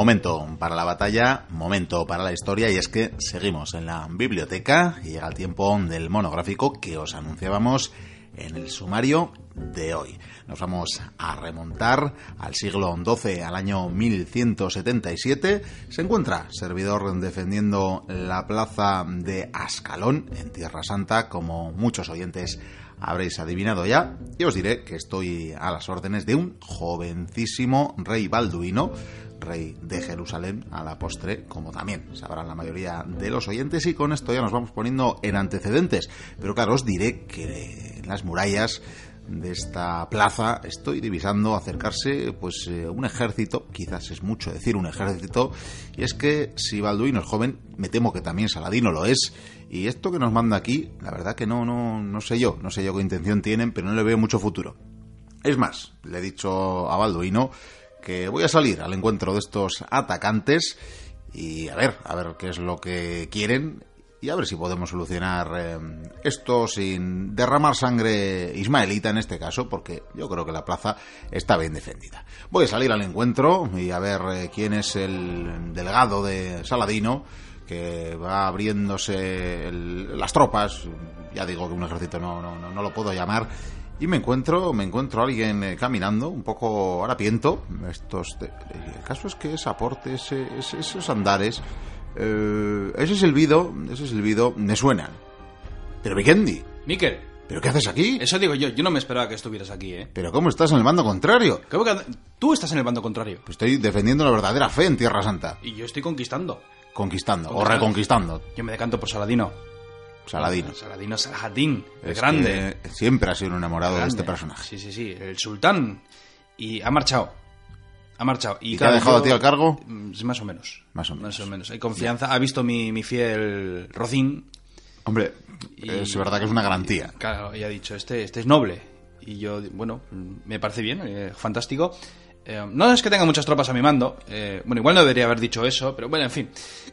Momento para la batalla, momento para la historia y es que seguimos en la biblioteca y llega el tiempo del monográfico que os anunciábamos en el sumario de hoy. Nos vamos a remontar al siglo XII, al año 1177. Se encuentra servidor defendiendo la plaza de Ascalón, en Tierra Santa, como muchos oyentes habréis adivinado ya. Y os diré que estoy a las órdenes de un jovencísimo rey balduino, rey de Jerusalén a la postre, como también sabrán la mayoría de los oyentes, y con esto ya nos vamos poniendo en antecedentes. Pero claro, os diré que en las murallas de esta plaza estoy divisando acercarse pues eh, un ejército, quizás es mucho decir un ejército, y es que si Balduino es joven, me temo que también Saladino lo es, y esto que nos manda aquí, la verdad que no, no, no sé yo, no sé yo qué intención tienen, pero no le veo mucho futuro. Es más, le he dicho a Balduino que voy a salir al encuentro de estos atacantes y a ver, a ver qué es lo que quieren y a ver si podemos solucionar eh, esto sin derramar sangre ismaelita en este caso, porque yo creo que la plaza está bien defendida. Voy a salir al encuentro y a ver eh, quién es el delegado de Saladino que va abriéndose las tropas, ya digo que un ejército no, no, no, lo puedo llamar, y me encuentro, me encuentro a alguien eh, caminando, un poco harapiento. Estos, el caso es que ese aporte, ese, esos andares, eh, ese silbido, ese silbido me suenan. Pero Vikendi. Miquel. ¿Pero qué haces aquí? Eso digo yo, yo no me esperaba que estuvieras aquí, ¿eh? ¿Pero cómo estás en el bando contrario? ¿Cómo que tú estás en el bando contrario? Pues estoy defendiendo la verdadera fe en Tierra Santa. Y yo estoy conquistando. Conquistando, o reconquistando. Yo me decanto por Saladino. Saladino. Saladino Saladín, el grande. Siempre ha sido un enamorado de este personaje. Sí, sí, sí, el sultán. Y ha marchado. Ha marchado. ¿Y, te ha dejado a ti al cargo? Mm, más o menos. Más o menos. Más o menos. Hay confianza. Ha visto mi, mi fiel Rocín. Hombre, es verdad que es una garantía. Claro, y ha dicho, este, este es noble. Y yo, bueno, me parece bien, eh, fantástico. Eh, no es que tenga muchas tropas a mi mando. Eh, bueno, igual no debería haber dicho eso, pero bueno, en fin.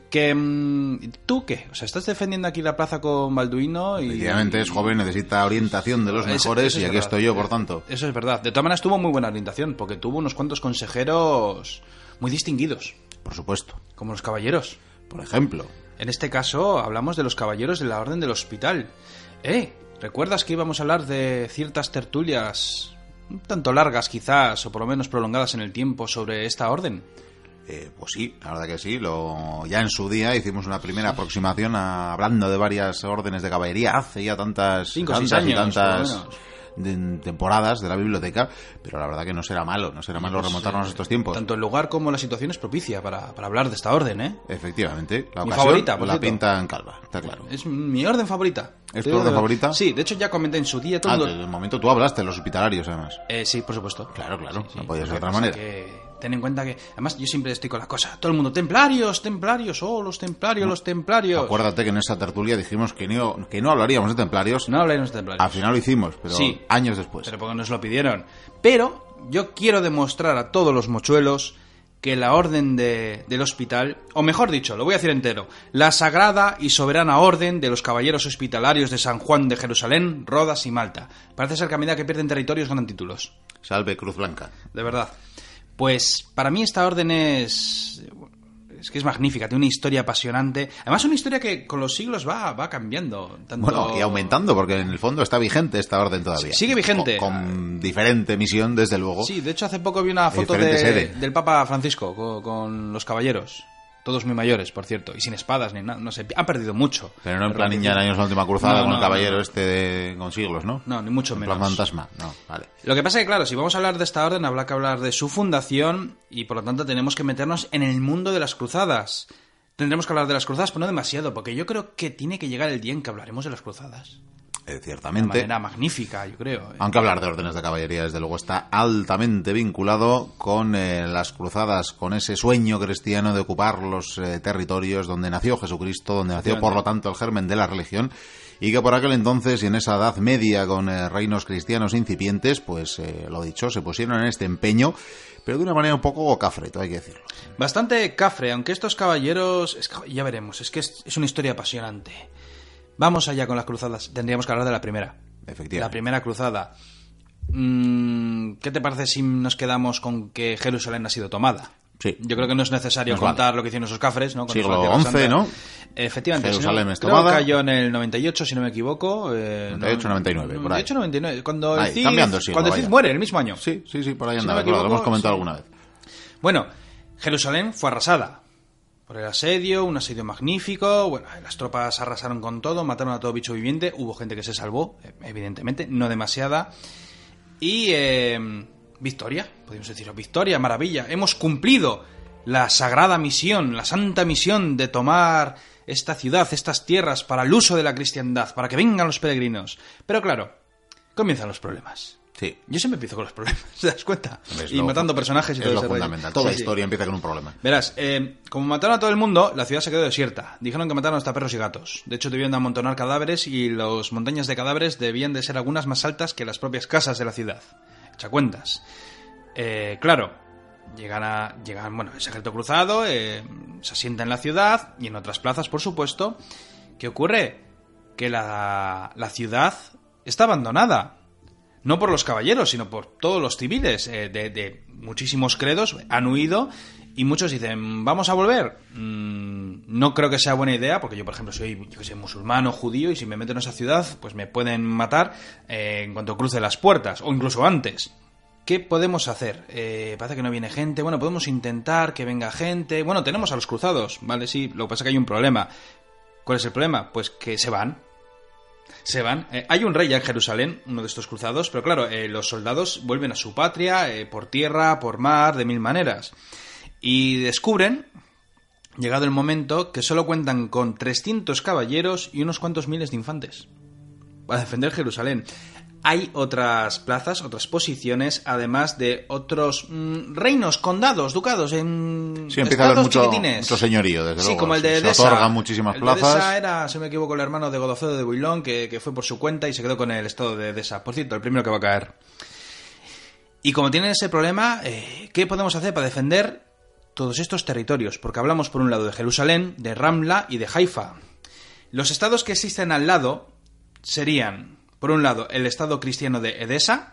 Que, mm, ¿Tú qué? O sea, estás defendiendo aquí la plaza con Balduino y... Efectivamente, es joven, necesita orientación de los mejores y aquí estoy yo, por tanto. Eso es verdad. De todas maneras, tuvo muy buena orientación, porque tuvo unos cuantos consejeros muy distinguidos. Por supuesto. Como los caballeros. Por ejemplo. En este caso, hablamos de los caballeros de la Orden del Hospital. ¿Eh? ¿Recuerdas que íbamos a hablar de ciertas tertulias un tanto largas quizás, o por lo menos prolongadas en el tiempo, sobre esta orden? Eh, pues sí, la verdad que sí. Lo, ya en su día hicimos una primera aproximación hablando de varias órdenes de caballería hace ya tantas, Cinco, tantas años, y tantas de, temporadas de la biblioteca, pero la verdad que no será malo, no será malo remontarnos a estos tiempos. Tanto el lugar como la situación es propicia para, para hablar de esta orden, ¿eh? Efectivamente, la Mi ocasión favorita, por la cierto. pinta en calva, está claro. Es mi orden favorita. ¿Es tu orden de- favorita? Sí, de hecho ya comenté en su día todo Ah, de momento tú hablaste de los hospitalarios, además. Eh, sí, por supuesto. Claro, claro, Sí, sí. no podía ser de otra manera. que ten en cuenta que, además, yo siempre estoy con la cosa. Todo el mundo, templarios, templarios, oh, los templarios, los templarios. Acuérdate que en esa tertulia dijimos que no, que no hablaríamos de templarios. No hablaremos de templarios. Al final lo hicimos, pero Sí. años después. Pero porque nos lo pidieron. Pero yo quiero demostrar a todos los mochuelos que la orden de- del hospital, o mejor dicho, lo voy a decir entero, la sagrada y soberana orden de los caballeros hospitalarios de San Juan de Jerusalén, Rodas y Malta. Parece ser que a medida que pierden territorios ganan títulos. Salve Cruz Blanca. De verdad. Pues para mí esta orden es... Es que es magnífica, tiene una historia apasionante. Además, una historia que con los siglos va, va cambiando. Tanto... Bueno, y aumentando, porque en el fondo está vigente esta orden todavía. Sigue vigente. Con, con diferente misión, desde luego. Sí, de hecho hace poco vi una foto de- del Papa Francisco con, con los caballeros. Todos muy mayores, por cierto. Y sin espadas ni nada. No sé, han perdido mucho. Pero no en plan Niña años la última cruzada No, con no, el caballero no. este de, con siglos, ¿no? No, ni mucho En menos. plan fantasma. No, vale. Lo que pasa es que, claro, si vamos a hablar de esta orden, habrá que hablar de su fundación y, por lo tanto, tenemos que meternos en el mundo de las cruzadas. Tendremos que hablar de las cruzadas, pero no demasiado, porque yo creo que tiene que llegar el día en que hablaremos de las cruzadas. Eh, De ciertamente. manera magnífica, yo creo. ¿eh? Aunque hablar de órdenes de caballería, desde luego, está altamente vinculado con eh, las cruzadas, con ese sueño cristiano de ocupar los eh, territorios donde nació Jesucristo, donde nació, por lo tanto, el germen de la religión, y que por aquel entonces y en esa edad media con eh, reinos cristianos incipientes, pues, eh, lo dicho, se pusieron en este empeño, pero de una manera un poco cafre, todo hay que decirlo. Bastante cafre, aunque estos caballeros... es ya veremos, es que es, es una historia apasionante. Vamos allá con las cruzadas. Tendríamos que hablar de la primera. Efectivamente. La primera cruzada. Mm, ¿Qué te parece si nos quedamos con que Jerusalén ha sido tomada? Sí. Yo creo que no es necesario Nos contar lo que hicieron esos cafres, ¿no? Siglo XI. ¿no? Efectivamente. Jerusalén es creo que tomada. cayó en el 98, si no me equivoco. eh, 98, 99, por ahí. 98, 99. Cuando el Ahí, Cid, cambiando siglo, cuando el Cid muere, el mismo año. Sí, sí, sí, por ahí Si no andaba, claro, lo hemos comentado sí. alguna vez. Bueno, Jerusalén fue arrasada por el asedio, un asedio magnífico. Bueno, las tropas arrasaron con todo, mataron a todo bicho viviente. Hubo gente que se salvó, eh, evidentemente, no demasiada. Y eh, victoria, podemos decir, victoria, maravilla. Hemos cumplido la sagrada misión, la santa misión de tomar esta ciudad, estas tierras para el uso de la cristiandad, para que vengan los peregrinos. Pero claro, comienzan los problemas. Sí. Yo siempre empiezo con los problemas, ¿te das cuenta? Es y lo- matando personajes y es todo lo ese rollo. Toda Sí, sí. historia empieza con un problema. Verás, eh, como mataron a todo el mundo, la ciudad se quedó desierta. Dijeron que mataron hasta perros y gatos. De hecho, debían de amontonar cadáveres y las montañas de cadáveres debían de ser algunas más altas que las propias casas de la ciudad. Echa cuentas. Eh, claro, llegan a, llegan, bueno, ese ejército cruzado, eh, se asienta en la ciudad y en otras plazas, por supuesto. ¿Qué ocurre? Que la, la ciudad está abandonada. No por los caballeros, sino por todos los civiles eh, de, muchísimos credos han huido y muchos dicen, ¿vamos a volver? Mm, no creo que sea buena idea, porque yo, por ejemplo, soy, yo que sé, musulmán o judío y si me meto en esa ciudad, pues me pueden matar eh, en cuanto cruce las puertas, o incluso antes. ¿Qué podemos hacer? Eh, parece que no viene gente. Bueno, podemos intentar que venga gente. Bueno, tenemos a los cruzados, ¿vale? Sí, lo que pasa es que hay un problema. ¿Cuál es el problema? Pues que se van. Se van. Eh, hay un rey ya en Jerusalén, uno de estos cruzados, pero claro, eh, los soldados vuelven a su patria, eh, por tierra, por mar, de mil maneras. Y descubren, llegado el momento, que solo cuentan con 300 caballeros y unos cuantos miles de infantes para defender Jerusalén. Hay otras plazas, otras posiciones, además de otros mm, reinos, condados, ducados en Sí, empieza a haber mucho, mucho señorío, desde Sí, luego. como el de Se otorgan muchísimas El de. Edesa era, si no me equivoco, el hermano de Godofredo de Builón, que, que fue por su cuenta y se quedó con el estado de Edesa. Por cierto, el primero que va a caer. Y como tienen ese problema, eh, ¿qué podemos hacer para defender todos estos territorios? Porque hablamos por un lado de Jerusalén, de Ramla y de Haifa. Los estados que existen al lado serían, por un lado, el estado cristiano de Edesa,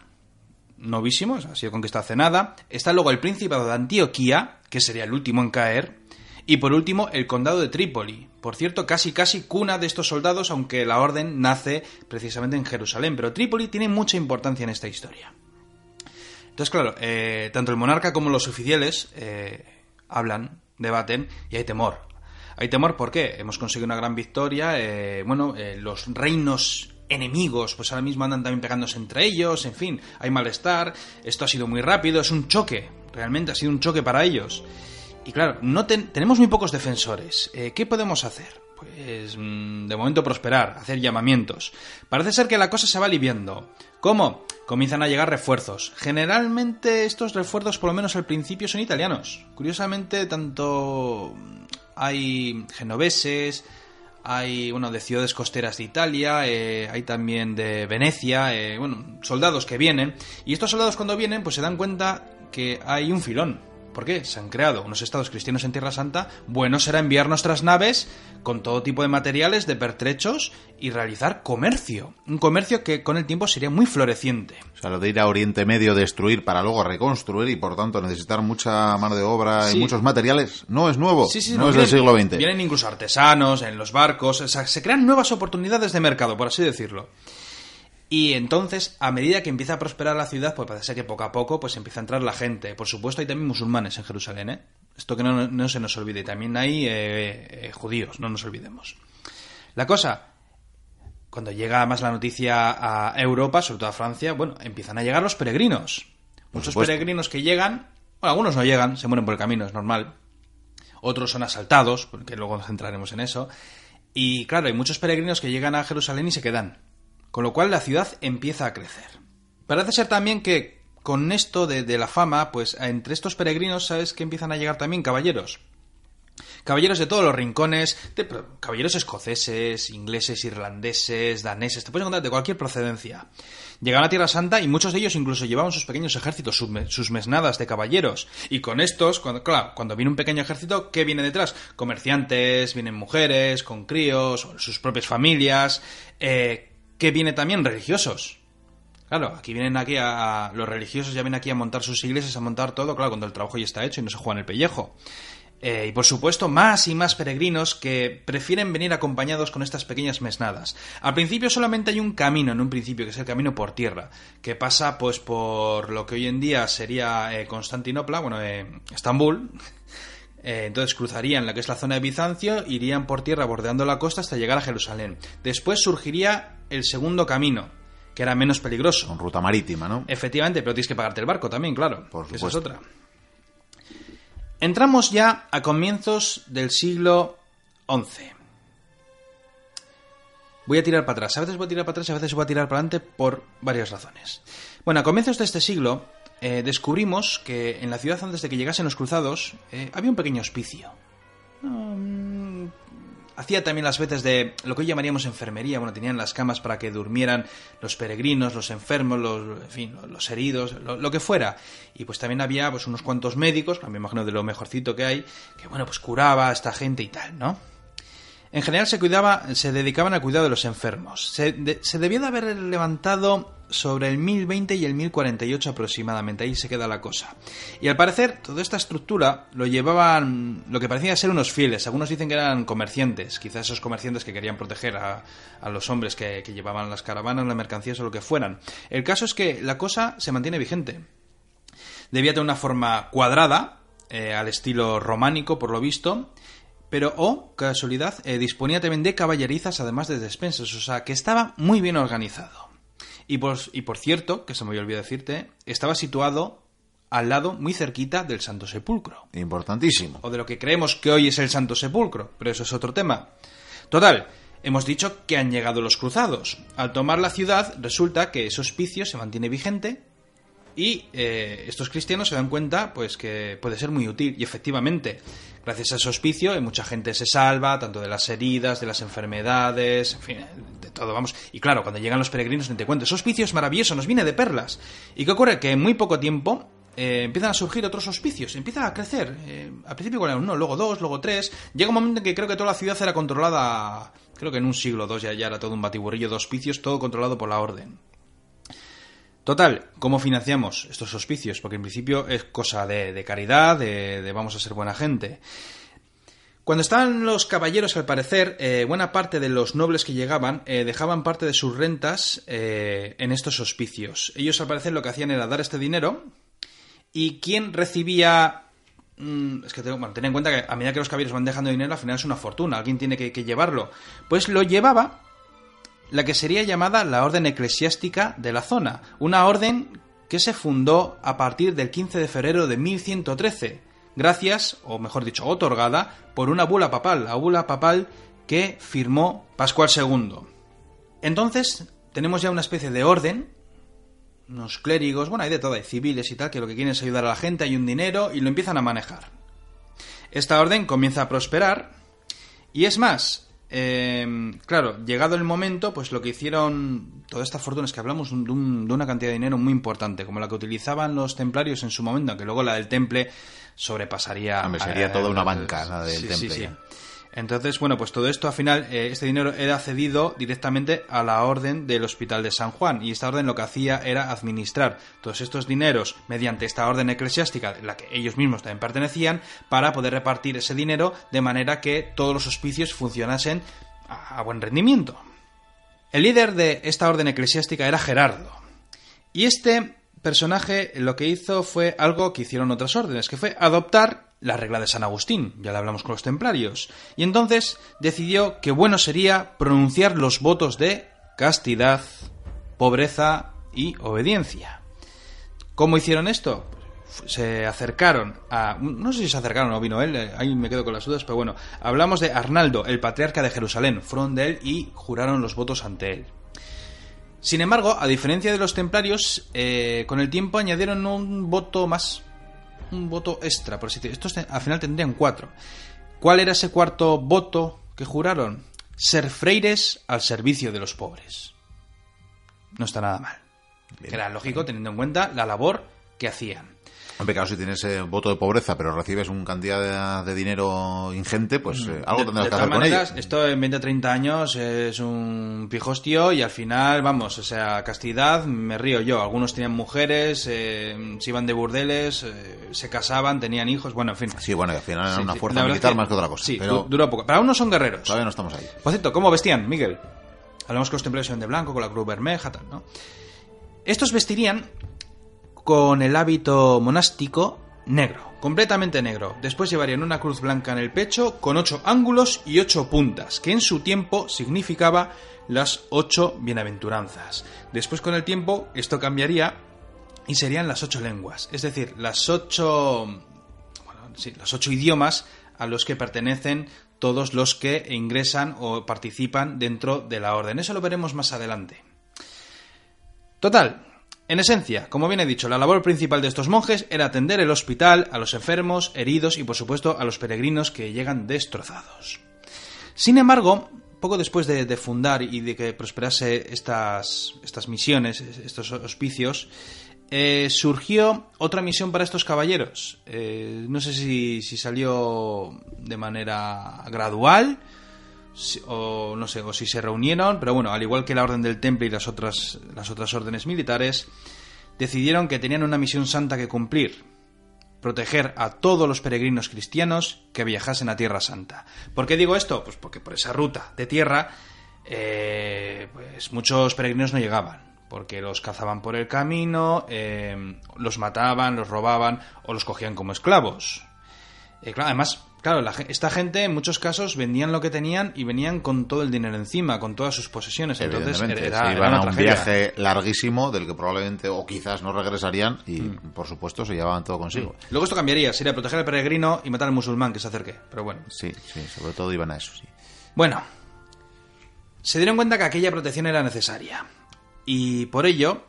novísimo, ha sido conquistado hace nada. Está luego el Principado de Antioquía, que sería el último en caer. Y por último, el Condado de Trípoli. Por cierto, casi casi cuna de estos soldados, aunque la orden nace precisamente en Jerusalén. Pero Trípoli tiene mucha importancia en esta historia. Entonces, claro, eh, tanto el monarca como los oficiales eh, hablan, debaten y hay temor. Hay temor porque hemos conseguido una gran victoria. eh, bueno, los reinos enemigos, pues ahora mismo andan también pegándose entre ellos. En fin, hay malestar. Esto ha sido muy rápido, es un choque. Realmente ha sido un choque para ellos. Y claro, no ten- tenemos muy pocos defensores. Eh, ¿Qué podemos hacer? Pues mm, de momento prosperar, hacer llamamientos. Parece ser que la cosa se va aliviando. ¿Cómo? Comienzan a llegar refuerzos. Generalmente estos refuerzos, por lo menos al principio, son italianos. Curiosamente, tanto hay genoveses, hay, bueno, de ciudades costeras de Italia, eh, hay también de Venecia, eh, bueno, soldados que vienen. Y estos soldados cuando vienen, pues se dan cuenta que hay un filón. ¿Por qué? Se han creado unos estados cristianos en Tierra Santa. Bueno será enviar nuestras naves con todo tipo de materiales, de pertrechos y realizar comercio. Un comercio que con el tiempo sería muy floreciente. O sea, lo de ir a Oriente Medio, destruir para luego reconstruir y por tanto necesitar mucha mano de obra Sí. y muchos materiales, no es nuevo, Sí, sí, no, no, es vienen- del siglo XX. Vienen incluso artesanos en los barcos, o sea, se crean nuevas oportunidades de mercado, por así decirlo. Y entonces, a medida que empieza a prosperar la ciudad, pues parece que poco a poco pues empieza a entrar la gente. Por supuesto, hay también musulmanes en Jerusalén, ¿eh? Esto que no, no se nos olvide. También hay eh, eh, judíos, no nos olvidemos. La cosa, cuando llega más la noticia a Europa, sobre todo a Francia, bueno, empiezan a llegar los peregrinos. Muchos peregrinos que llegan, bueno, algunos no llegan, se mueren por el camino, es normal. Otros son asaltados, porque luego nos centraremos en eso. Y claro, hay muchos peregrinos que llegan a Jerusalén y se quedan. Con lo cual la ciudad empieza a crecer. Parece ser también que con esto de, la fama, pues entre estos peregrinos, ¿sabes que empiezan a llegar también caballeros? Caballeros de todos los rincones, de- caballeros escoceses, ingleses, irlandeses, daneses, te puedes encontrar de cualquier procedencia. Llegaban a Tierra Santa y muchos de ellos incluso llevaban sus pequeños ejércitos, sus mesnadas de caballeros. Y con estos, cuando, claro, cuando viene un pequeño ejército, ¿qué viene detrás? Comerciantes, vienen mujeres, con críos, sus propias familias. Eh, ¿Qué viene también? Religiosos. Claro, aquí vienen aquí a. Los religiosos ya vienen aquí a montar sus iglesias, a montar todo, claro, cuando el trabajo ya está hecho y no se juega en el pellejo. Eh, y por supuesto, más y más peregrinos que prefieren venir acompañados con estas pequeñas mesnadas. Al principio solamente hay un camino, en un principio, que es el camino por tierra, que pasa pues por lo que hoy en día sería eh, Constantinopla, bueno, eh, Estambul. Entonces cruzarían la que es la zona de Bizancio, irían por tierra bordeando la costa hasta llegar a Jerusalén. Después surgiría el segundo camino, que era menos peligroso. Con ruta marítima, ¿no? Efectivamente, pero tienes que pagarte el barco también, claro. Por supuesto. Esa es otra. Entramos ya a comienzos del siglo XI. Voy a tirar para atrás. A veces voy a tirar para atrás y a veces voy a tirar para adelante por varias razones. Bueno, a comienzos de este siglo eh, descubrimos que en la ciudad antes de que llegasen los cruzados eh, había un pequeño hospicio. Mm, hacía también las veces de lo que hoy llamaríamos enfermería. Bueno, tenían las camas para que durmieran los peregrinos, los enfermos, los, en fin, los heridos, lo, que fuera. Y pues también había pues unos cuantos médicos, me imagino de lo mejorcito que hay, que bueno, pues curaba a esta gente y tal, ¿no? En general se cuidaba, se dedicaban al cuidado de los enfermos. Se, se debía de haber levantado sobre el 1020 y el 1048 aproximadamente, ahí se queda la cosa. Y al parecer, toda esta estructura lo llevaban lo que parecía ser unos fieles. Algunos dicen que eran comerciantes, quizás esos comerciantes que querían proteger a, los hombres que, que llevaban las caravanas, las mercancías o lo que fueran. El caso es que la cosa se mantiene vigente. Debía tener una forma cuadrada, eh, al estilo románico, por lo visto, pero, oh, casualidad, eh, disponía también de caballerizas además de despensas, o sea, que estaba muy bien organizado. Y por, y por cierto, que se me había olvidado decirte, estaba situado al lado, muy cerquita del Santo Sepulcro. Importantísimo. O de lo que creemos que hoy es el Santo Sepulcro, pero eso es otro tema. Total, hemos dicho que han llegado los cruzados. Al tomar la ciudad, resulta que ese hospicio se mantiene vigente y eh, estos cristianos se dan cuenta pues que puede ser muy útil y efectivamente gracias a ese hospicio mucha gente se salva tanto de las heridas de las enfermedades en fin de todo vamos y claro cuando llegan los peregrinos te cuento ese hospicio es maravilloso nos viene de perlas y qué ocurre que en muy poco tiempo eh, empiezan a surgir otros hospicios, empieza a crecer. Eh, al principio con uno, luego dos, luego tres. Llega un momento en que creo que toda la ciudad era controlada, creo que en un siglo o dos ya, ya era todo un batiburrillo de hospicios, todo controlado por la orden. Total, ¿cómo financiamos estos hospicios? Porque en principio es cosa de, caridad, de, vamos a ser buena gente. Cuando estaban los caballeros, al parecer, eh, buena parte de los nobles que llegaban eh, dejaban parte de sus rentas eh, en estos hospicios. Ellos, al parecer, lo que hacían era dar este dinero y quien recibía... Mm, es que tengo, bueno, ten en cuenta que a medida que los caballeros van dejando dinero, al final es una fortuna, alguien tiene que llevarlo. Pues lo llevaba la que sería llamada la Orden Eclesiástica de la zona, una orden que se fundó a partir del 15 de febrero de 1113, gracias, o mejor dicho, otorgada por una bula papal, la bula papal que firmó Pascual II. Entonces, tenemos ya una especie de orden, unos clérigos, bueno, hay de todo, hay civiles y tal, que lo que quieren es ayudar a la gente, hay un dinero y lo empiezan a manejar. Esta orden comienza a prosperar y es más, eh, claro, llegado el momento, pues lo que hicieron toda esta fortuna es que hablamos de, una cantidad de dinero muy importante, como la que utilizaban los templarios en su momento, que luego la del temple sobrepasaría. sería toda una banca la del temple. Entonces, bueno, pues todo esto al final, eh, este dinero era cedido directamente a la orden del Hospital de San Juan y esta orden lo que hacía era administrar todos estos dineros mediante esta orden eclesiástica, la que ellos mismos también pertenecían, para poder repartir ese dinero de manera que todos los hospicios funcionasen a buen rendimiento. El líder de esta orden eclesiástica era Gerardo y este personaje lo que hizo fue algo que hicieron otras órdenes, que fue adoptar la regla de San Agustín, ya la hablamos con los templarios, y entonces decidió que bueno sería pronunciar los votos de castidad, pobreza y obediencia. ¿Cómo hicieron esto? se acercaron a... No sé si se acercaron o vino él, eh, ahí me quedo con las dudas, pero bueno, hablamos de Arnaldo, el patriarca de Jerusalén, fueron de él y juraron los votos ante él. Sin embargo, a diferencia de los templarios, eh, con el tiempo añadieron un voto más, un voto extra, por así decirlo. Estos al final tendrían cuatro. ¿Cuál era ese cuarto voto que juraron? Ser freires al servicio de los pobres. No está nada mal. Era lógico teniendo en cuenta la labor que hacían. Hombre, claro, si tienes eh, voto de pobreza, pero recibes una cantidad de, de dinero ingente, pues eh, algo tendrás de que hacer con maneras, ello. esto en 20 o 30 años es un pijostio y al final, vamos, o sea, castidad, me río yo. Algunos tenían mujeres, eh, se iban de burdeles, se casaban, tenían hijos, bueno, en fin. Sí, bueno, y al final era Sí, una sí, fuerza verdad militar más que otra cosa. Sí, pero du- dura poco. Pero aún no son guerreros. todavía no estamos ahí. Por cierto, ¿cómo vestían, Miguel? Hablamos que los templarios eran de blanco, con la cruz bermeja, tal, ¿no? Estos vestirían con el hábito monástico negro, completamente negro. Después llevarían una cruz blanca en el pecho con ocho ángulos y ocho puntas, que en su tiempo significaba las ocho bienaventuranzas. Después con el tiempo esto cambiaría y serían las ocho lenguas, es decir, las ocho bueno, sí, los ocho idiomas a los que pertenecen todos los que ingresan o participan dentro de la orden. Eso lo veremos más adelante. Total, en esencia, como bien he dicho, la labor principal de estos monjes era atender el hospital a los enfermos, heridos y por supuesto a los peregrinos que llegan destrozados. Sin embargo, poco después de, fundar y de que prosperase estas, estas misiones, estos hospicios, eh, surgió otra misión para estos caballeros. Eh, no sé si, salió de manera gradual o no sé, o si se reunieron, pero bueno, al igual que la Orden del Temple y las otras, las otras órdenes militares, decidieron que tenían una misión santa que cumplir proteger a todos los peregrinos cristianos que viajasen a Tierra Santa. ¿Por qué digo esto? Pues porque por esa ruta de tierra, eh, pues muchos peregrinos no llegaban, porque los cazaban por el camino, eh, los mataban, los robaban o los cogían como esclavos. Eh, claro, además, claro, la esta gente en muchos casos vendían lo que tenían y venían con todo el dinero encima, con todas sus posesiones. Entonces era, se era iban una a un viaje larguísimo del que probablemente o quizás no regresarían y Mm. por supuesto se llevaban todo consigo. Luego esto cambiaría, sería proteger al peregrino y matar al musulmán que se acerque. Pero bueno. Sí, sí, sobre todo iban a eso, sí. Bueno, se dieron cuenta que aquella protección era necesaria. Y por ello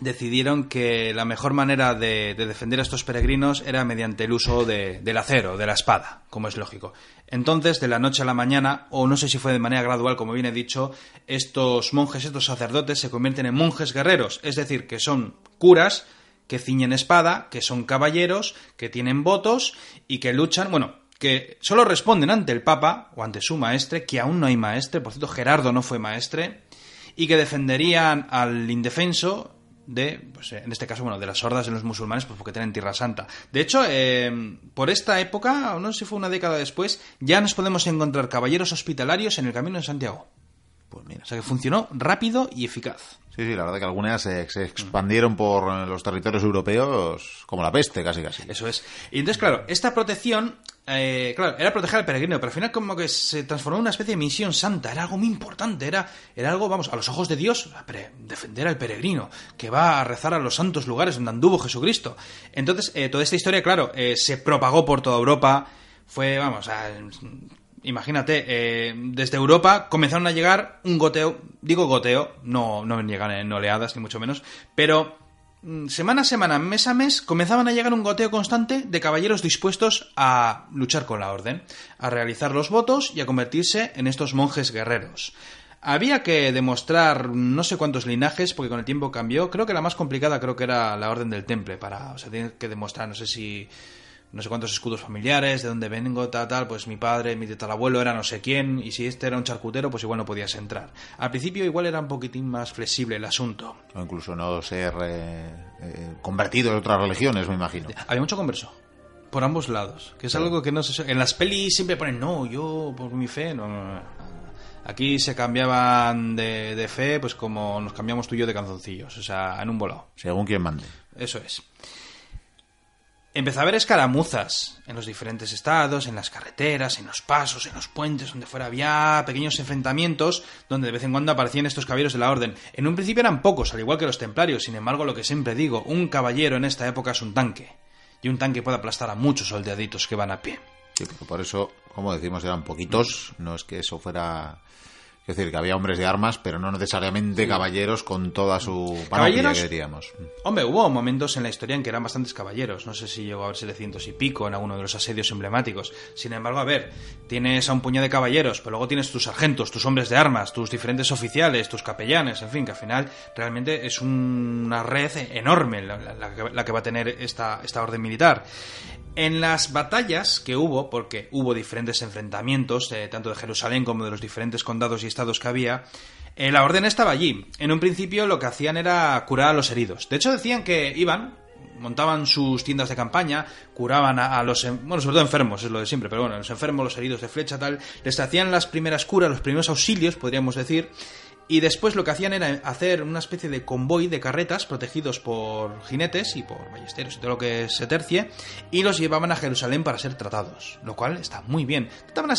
decidieron que la mejor manera de, de defender a estos peregrinos era mediante el uso de- del acero, de la espada, como es lógico. Entonces, de la noche a la mañana, o no sé si fue de manera gradual, como bien he dicho, estos monjes, estos sacerdotes se convierten en monjes guerreros, es decir, que son curas que ciñen espada, que son caballeros, que tienen votos y que luchan, bueno, que solo responden ante el Papa o ante su maestre, que aún no hay maestre, por cierto, Gerardo no fue maestre, y que defenderían al indefenso de, pues, en este caso, bueno, de las hordas de los musulmanes, pues porque tienen Tierra Santa. De hecho, eh, por esta época, o no sé si fue una década después, ya nos podemos encontrar caballeros hospitalarios en el Camino de Santiago. Pues mira. O sea que funcionó rápido y eficaz. Sí, sí, la verdad que algunas se, se expandieron por los territorios europeos como la peste, casi casi. Eso es. Y entonces, claro, esta protección, eh, claro, era proteger al peregrino, pero al final como que se transformó en una especie de misión santa, era algo muy importante, era, era algo, vamos, a los ojos de Dios, defender al peregrino, que va a rezar a los santos lugares donde anduvo Jesucristo. Entonces, eh, toda esta historia, claro, eh, se propagó por toda Europa, fue, vamos, a, imagínate, eh, desde Europa comenzaron a llegar un goteo, digo goteo, no, no llegan en oleadas ni mucho menos, pero mm, semana a semana, mes a mes, comenzaban a llegar un goteo constante de caballeros dispuestos a luchar con la orden, a realizar los votos y a convertirse en estos monjes guerreros. Había que demostrar no sé cuántos linajes, porque con el tiempo cambió. Creo que la más complicada creo que era la Orden del Temple, para, o sea, tiene que demostrar, no sé si, no sé cuántos escudos familiares, de dónde vengo, tal, tal, pues mi padre, mi tatarabuelo era no sé quién, y si este era un charcutero, pues igual no podías entrar. Al principio igual era un poquitín más flexible el asunto. O incluso no ser eh, eh, convertido en otras religiones, me imagino. Había mucho converso. Por ambos lados. Que es algo que no se... En las pelis siempre ponen, no, yo por mi fe, no, no, no. Aquí se cambiaban de, de fe, pues como nos cambiamos tú y yo de canzoncillos. O sea, en un volado. Según quien mande. Eso es. Empezó a haber escaramuzas en los diferentes estados, en las carreteras, en los pasos, en los puentes, donde fuera había pequeños enfrentamientos donde de vez en cuando aparecían estos caballeros de la orden. En un principio eran pocos, al igual que los templarios, sin embargo, lo que siempre digo, un caballero en esta época es un tanque. Y un tanque puede aplastar a muchos soldaditos que van a pie. Sí, porque por eso, como decimos, eran poquitos. No es que eso fuera Es decir, que había hombres de armas, pero no necesariamente caballeros con toda su Caballeros, que diríamos. Hombre, hubo momentos en la historia en que eran bastantes caballeros. No sé si llegó a haber 700 y pico en alguno de los asedios emblemáticos. Sin embargo, a ver, tienes a un puñado de caballeros, pero luego tienes tus sargentos, tus hombres de armas, tus diferentes oficiales, tus capellanes, en fin, que al final realmente es una red enorme la, la que va a tener esta, esta orden militar. En las batallas que hubo, porque hubo diferentes enfrentamientos, eh, tanto de Jerusalén como de los diferentes condados y estados que había, eh, la orden estaba allí. En un principio lo que hacían era curar a los heridos. De hecho decían que iban, montaban sus tiendas de campaña, curaban a, a los, en- bueno, sobre todo enfermos, es lo de siempre, pero bueno, los enfermos, los heridos de flecha, tal, les hacían las primeras curas, los primeros auxilios, podríamos decir, y después lo que hacían era hacer una especie de convoy de carretas protegidos por jinetes y por ballesteros y todo lo que se tercie, y los llevaban a Jerusalén para ser tratados, lo cual está muy bien.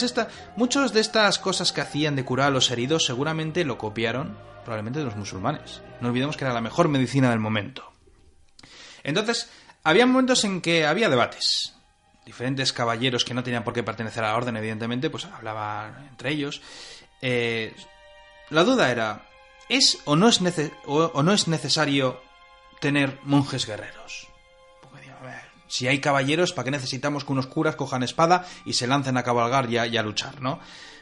Esta, muchos de estas cosas que hacían de curar a los heridos seguramente lo copiaron probablemente de los musulmanes. No olvidemos que era la mejor medicina del momento. Entonces, había momentos en que había debates. Diferentes caballeros que no tenían por qué pertenecer a la orden, evidentemente, pues hablaban entre ellos. Eh, la duda era, ¿es o no es, o, no es necesario tener monjes guerreros? Porque a ver, si hay caballeros, ¿para qué necesitamos que unos curas cojan espada y se lancen a cabalgar y a, y a luchar, no?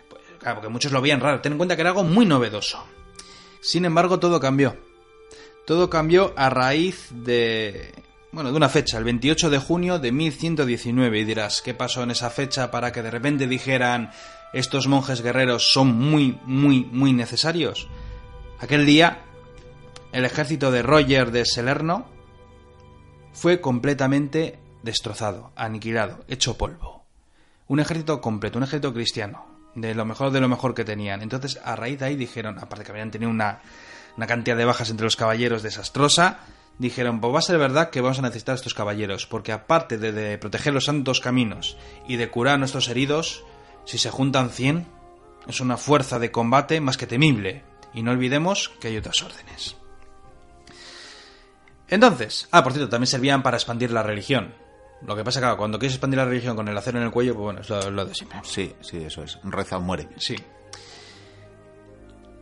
Pues, claro, porque muchos lo veían raro. Ten en cuenta que era algo muy novedoso. Sin embargo, todo cambió. Todo cambió a raíz de... Bueno, de una fecha, el 28 de junio de 1119. Y dirás, ¿qué pasó en esa fecha para que de repente dijeran estos monjes guerreros son muy, muy, muy necesarios? Aquel día, el ejército de Roger de Salerno fue completamente destrozado, aniquilado, hecho polvo. Un ejército completo, un ejército cristiano, de lo mejor de lo mejor que tenían. Entonces, a raíz de ahí dijeron, aparte que habían tenido una, una cantidad de bajas entre los caballeros desastrosa, dijeron, pues va a ser verdad que vamos a necesitar estos caballeros, porque aparte de, de proteger los santos caminos y de curar a nuestros heridos, si se juntan 100, es una fuerza de combate más que temible. Y no olvidemos que hay otras órdenes. Entonces, ah, por cierto, también servían para expandir la religión. Lo que pasa, claro, cuando quieres expandir la religión con el acero en el cuello, pues bueno, es lo, lo de siempre. Sí, sí, eso es. Reza o muere. Sí.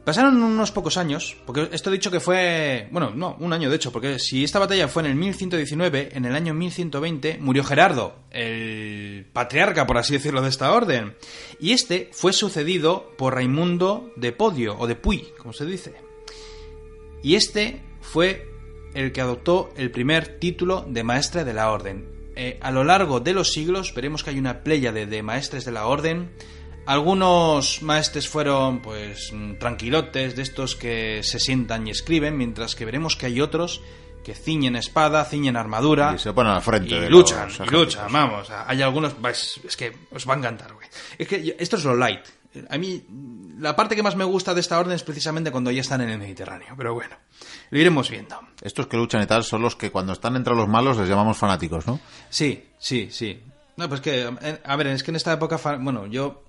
Pasaron unos pocos años, porque esto he dicho que fue, bueno, no, un año de hecho, porque si esta batalla fue en el 1119, en el año 1120 murió Gerardo, el patriarca, por así decirlo, de esta orden. Y este fue sucedido por Raimundo de Podio, o de Puy, como se dice. Y este fue el que adoptó el primer título de maestre de la orden. Eh, a lo largo de los siglos veremos que hay una pléyade de maestres de la orden. Algunos maestres fueron, pues, mm, tranquilotes, de estos que se sientan y escriben, mientras que veremos que hay otros que ciñen espada, ciñen armadura. Y se ponen al frente Y de luchan, los y luchan, vamos. Hay algunos, vais, es que os va a encantar, güey. Es que esto es lo light. A mí, la parte que más me gusta de esta orden es precisamente cuando ya están en el Mediterráneo, pero bueno, lo iremos viendo. Estos que luchan y tal son los que cuando están entre los malos les llamamos fanáticos, ¿no? Sí, sí, sí. No, pues que, a ver, es que en esta época, bueno, yo,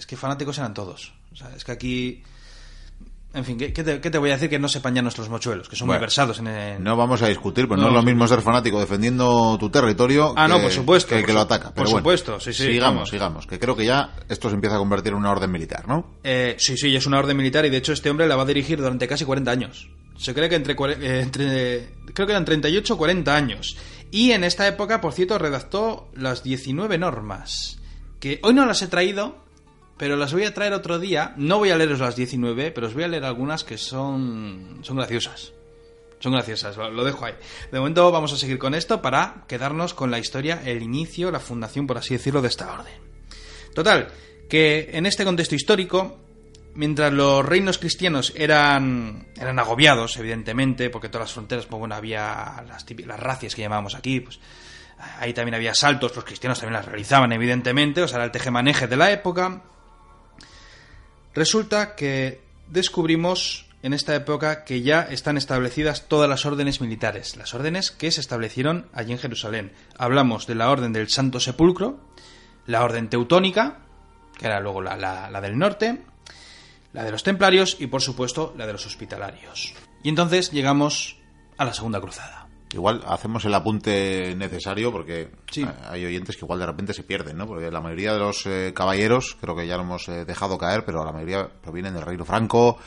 es que fanáticos eran todos. O sea, es que aquí, en fin, ¿qué, qué te, qué te voy a decir que no sepan ya nuestros mochuelos, que son muy versados en, en- No vamos a discutir, pero No no, es lo mismo ser fanático defendiendo tu territorio Ah, que, no, por supuesto, que el por que lo ataca. por Pero bueno, supuesto, sí, sí, Sigamos, vamos. sigamos, que creo que ya esto se empieza a convertir en una orden militar, ¿no? Eh, sí, sí, es una orden militar y de hecho este hombre la va a dirigir durante casi 40 años. Se cree que entre, eh, entre creo que eran 38 o 40 años. Y en esta época, por cierto, redactó las 19 normas. Que hoy no las he traído, pero las voy a traer otro día. No voy a leeros las 19, pero os voy a leer algunas que son, son graciosas. Son graciosas, lo, dejo ahí. De momento vamos a seguir con esto para quedarnos con la historia, el inicio, la fundación, por así decirlo, de esta orden. Total, que en este contexto histórico, mientras los reinos cristianos eran, eran agobiados, evidentemente, porque todas las fronteras, pues bueno, había las, las racias que llamábamos aquí, pues ahí también había asaltos, los cristianos también las realizaban, evidentemente, o sea, era el tejemaneje de la época. Resulta que descubrimos en esta época que ya están establecidas todas las órdenes militares, las órdenes que se establecieron allí en Jerusalén. Hablamos de la orden del Santo Sepulcro, la orden teutónica, que era luego la, la- la del norte, la de los templarios y por supuesto la de los hospitalarios. Y entonces llegamos a la Segunda Cruzada. Igual hacemos el apunte necesario porque Sí. hay oyentes que igual de repente se pierden, ¿no? Porque la mayoría de los eh, caballeros, creo que ya lo hemos eh, dejado caer, pero la mayoría provienen del Reino Franco,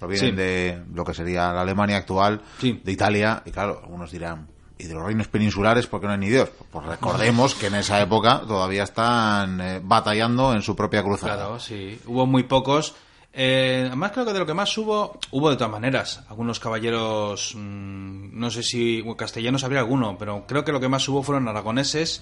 provienen Sí. de lo que sería la Alemania actual, Sí. de Italia, y claro, algunos dirán, ¿y de los reinos peninsulares por qué no hay ni Dios? Pues recordemos que en esa época todavía están eh, batallando en su propia cruzada. Claro, sí. Hubo muy pocos. Eh, además, creo que de lo que más hubo, hubo de todas maneras. Algunos caballeros, mm, no sé si castellanos habría alguno, pero creo que lo que más hubo fueron aragoneses.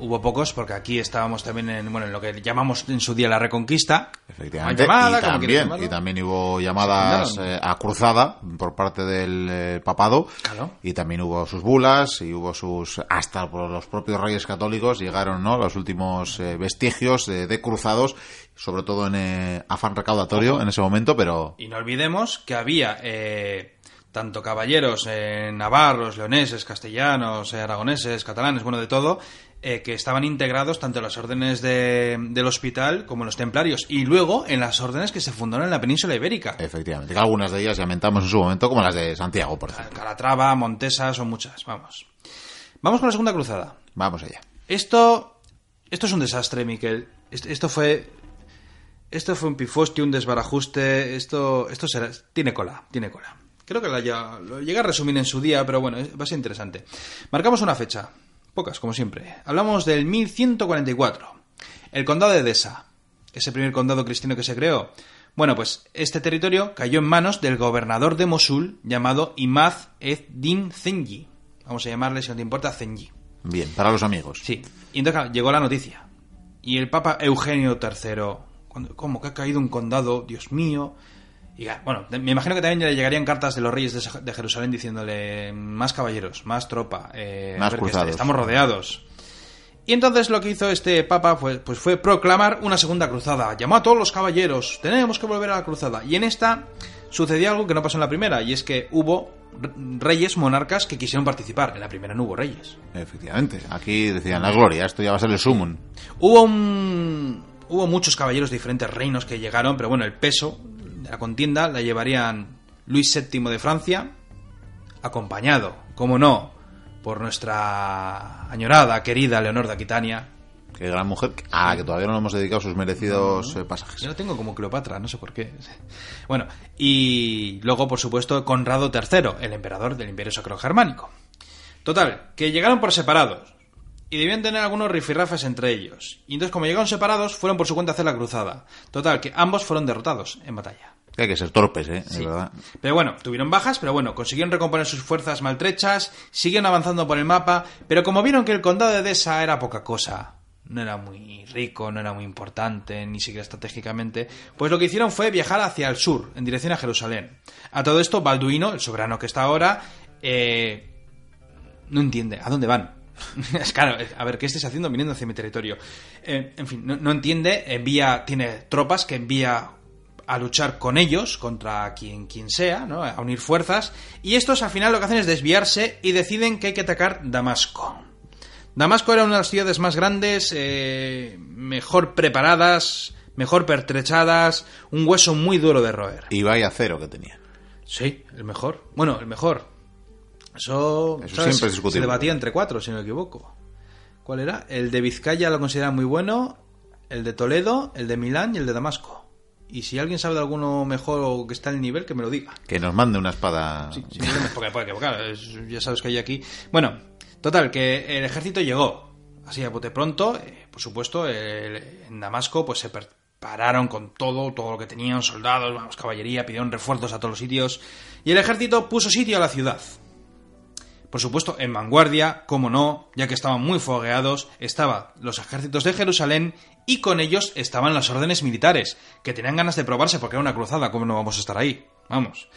Hubo pocos porque aquí estábamos también en, bueno, en lo que llamamos en su día la Reconquista. Efectivamente, Llamada, y, también, y también hubo llamadas eh, a cruzada por parte del eh, papado. Claro. y también hubo sus bulas y hubo sus hasta por los propios reyes católicos llegaron no los últimos eh, vestigios de, de cruzados sobre todo en eh, afán recaudatorio en ese momento pero Y no olvidemos que había eh, tanto caballeros eh, navarros, leoneses, castellanos, eh, aragoneses, catalanes, bueno, de todo, eh, que estaban integrados tanto en las órdenes de- del hospital como en los templarios. Y luego en las órdenes que se fundaron en la península ibérica. efectivamente que algunas de ellas ya mentamos en su momento como las de Santiago por ejemplo Calatrava, Montesa, son muchas, vamos. Vamos con la segunda cruzada. vamos allá Esto, esto es un desastre, Miquel. Est- Esto fue, esto fue un pifostio, un desbarajuste. Esto, esto será, tiene cola, tiene cola. Creo que la lo llegué a resumir en su día, pero bueno, va a ser interesante. Marcamos una fecha, pocas como siempre. Hablamos del 1144, el condado de Edesa, ese primer condado cristiano que se creó. Bueno, pues este territorio cayó en manos del gobernador de Mosul llamado Imad ed-Din Zengi. Vamos a llamarle, si no te importa, Zengi. bien para los amigos Sí, y entonces claro, llegó la noticia. Y el Papa Eugenio III, cuando, ¿cómo que ha caído un condado? Dios mío. Y bueno, me imagino que también le llegarían cartas de los reyes de, Sa- de Jerusalén diciéndole más caballeros, más tropa, eh, Más ver, cruzados. estamos rodeados. Y entonces lo que hizo este papa fue, pues fue proclamar una segunda cruzada. Llamó a todos los caballeros, tenemos que volver a la cruzada. Y en esta sucedió algo que no pasó en la primera, y es que hubo re- reyes, monarcas que quisieron participar. En la primera no hubo reyes. efectivamente aquí decían la gloria esto ya va a ser el sumum Hubo un- hubo muchos caballeros de diferentes reinos que llegaron, pero bueno, el peso la contienda la llevarían Luis VII de Francia, acompañado, como no, por nuestra añorada, querida Leonor de Aquitania. qué gran mujer a la que todavía no le hemos dedicado sus merecidos eh, pasajes Yo lo tengo como Cleopatra, no sé por qué. Bueno, y luego, por supuesto, Conrado III, el emperador del Imperio Sacro Germánico. Total, que llegaron por separados. Y debían tener algunos rifirrafes entre ellos. Y entonces, como llegaron separados, fueron por su cuenta a hacer la cruzada. Total, que ambos fueron derrotados en batalla. Hay que ser torpes, ¿eh? Sí. De verdad. Pero bueno, tuvieron bajas, pero bueno, consiguieron recomponer sus fuerzas maltrechas, siguieron avanzando por el mapa, pero como vieron que el condado de Edesa era poca cosa, no era muy rico, no era muy importante, ni siquiera estratégicamente, pues lo que hicieron fue viajar hacia el sur, en dirección a Jerusalén. A todo esto, Balduino, el soberano que está ahora, eh, no entiende a dónde van. Es claro, a ver, ¿qué estés haciendo viniendo hacia mi territorio? Eh, en fin, no, no entiende, envía, tiene tropas que envía a luchar con ellos, contra quien, quien sea, ¿no? a unir fuerzas, y estos al final lo que hacen es desviarse y deciden que hay que atacar Damasco. Damasco era una de las ciudades más grandes, eh, mejor preparadas, mejor pertrechadas, un hueso muy duro de roer. Y vaya cero que tenía. Sí, el mejor. Bueno, el mejor. Eso, Eso siempre es discutible. Se debatía entre cuatro, si no me equivoco. ¿Cuál era? El de Vizcaya lo consideran muy bueno, el de Toledo, el de Milán y el de Damasco. Y si alguien sabe de alguno mejor o que está en el nivel, que me lo diga. Que nos mande una espada. Sí, porque, porque, claro, es- ya sabes que hay aquí. Bueno, total, que el ejército llegó. Así a bote pronto, eh, por supuesto, el- en Damasco pues se prepararon con todo, todo lo que tenían, soldados, vamos, caballería, pidieron refuerzos a todos los sitios. Y el ejército puso sitio a la ciudad. Por supuesto, en vanguardia, como no, ya que estaban muy fogueados, estaban los ejércitos de Jerusalén y con ellos estaban las órdenes militares, que tenían ganas de probarse porque era una cruzada, ¿cómo no vamos a estar ahí? Vamos.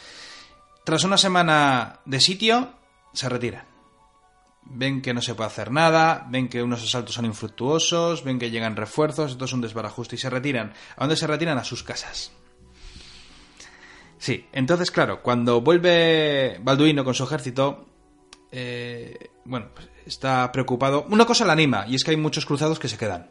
Tras una semana de sitio, se retiran. Ven que no se puede hacer nada, ven que unos asaltos son infructuosos, ven que llegan refuerzos, esto es un desbarajuste y se retiran. ¿A dónde se retiran? A sus casas. Sí, entonces claro, cuando vuelve Balduino con su ejército, eh, bueno, pues está preocupado. Una cosa le anima, y es que hay muchos cruzados que se quedan.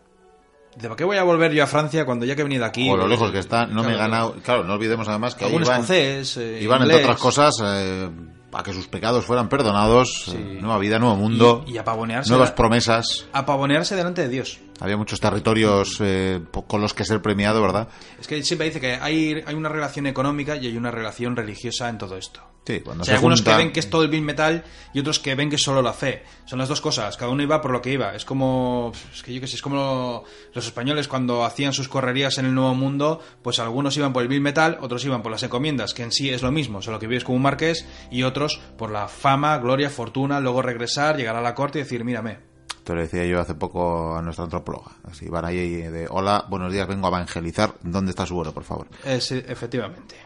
Dice, ¿para qué voy a volver yo a Francia cuando ya que he venido aquí? O lo lejos que está, no me he ganado. Claro, no olvidemos además que Algún iban, escocés, eh, iban entre otras cosas, eh, a que sus pecados fueran perdonados, Sí. eh, nueva vida, nuevo mundo, Y, y a pavonearse, nuevas promesas. a pavonearse delante de Dios. Había muchos territorios eh, con los que ser premiado, ¿verdad? Es que siempre dice que hay, hay una relación económica y hay una relación religiosa en todo esto. Sí, cuando O se sea, hay algunos junta- que ven que es todo el bill metal y otros que ven que es solo la fe. Son las dos cosas. Cada uno iba por lo que iba. Es como. Es que yo qué sé, es como los españoles cuando hacían sus correrías en el Nuevo Mundo, pues algunos iban por el bill metal, otros iban por las encomiendas, que en sí es lo mismo, solo que vives como un marqués, y otros por la fama, gloria, fortuna, luego regresar, llegar a la corte y decir, mírame. Te lo decía yo hace poco a nuestra antropóloga. Así van ahí de, hola, buenos días, vengo a evangelizar. ¿Dónde está su oro, por favor? Es, efectivamente.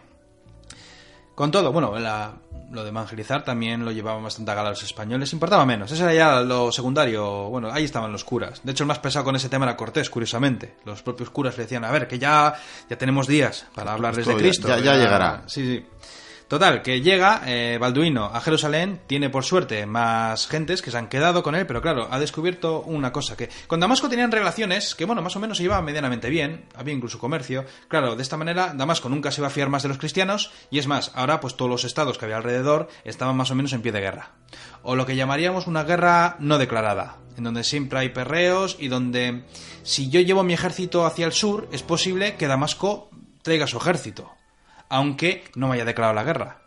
Con todo, bueno, la- lo de evangelizar también lo llevaban bastante a gala los españoles, importaba menos. Eso era ya lo secundario. Bueno, ahí estaban los curas. De hecho, el más pesado con ese tema era Cortés, curiosamente. Los propios curas le decían, a ver, que ya, ya tenemos días para hablarles de Esto ya- Cristo. ya- ya llegará. Sí, sí. Total, que llega eh, Balduino a Jerusalén, tiene por suerte más gentes que se han quedado con él, pero claro, ha descubierto una cosa, que con Damasco tenían relaciones que, bueno, más o menos se llevaban medianamente bien, había incluso comercio. Claro, de esta manera Damasco nunca se iba a fiar más de los cristianos, y es más, ahora pues todos los estados que había alrededor estaban más o menos en pie de guerra. O lo que llamaríamos una guerra no declarada, en donde siempre hay perreos y donde si yo llevo mi ejército hacia el sur, es posible que Damasco traiga su ejército aunque no me haya declarado la guerra.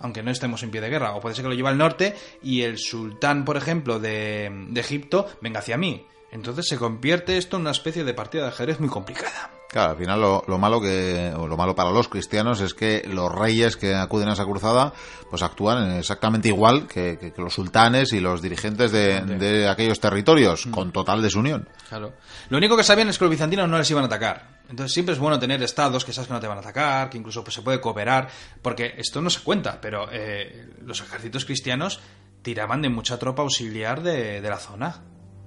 Aunque no estemos en pie de guerra. O puede ser que lo lleve al norte y el sultán, por ejemplo, de, de Egipto venga hacia mí. Entonces se convierte esto en una especie de partida de ajedrez muy complicada. Claro, al final lo, lo malo que o lo malo para los cristianos es que los reyes que acuden a esa cruzada pues actúan exactamente igual que, que- que los sultanes y los dirigentes de, de aquellos territorios con total desunión. Claro. Lo único que sabían es que los bizantinos no les iban a atacar. Entonces siempre es bueno tener estados que sabes que no te van a atacar, que incluso pues, se puede cooperar, porque esto no se cuenta, pero eh, los ejércitos cristianos tiraban de mucha tropa auxiliar de, de la zona.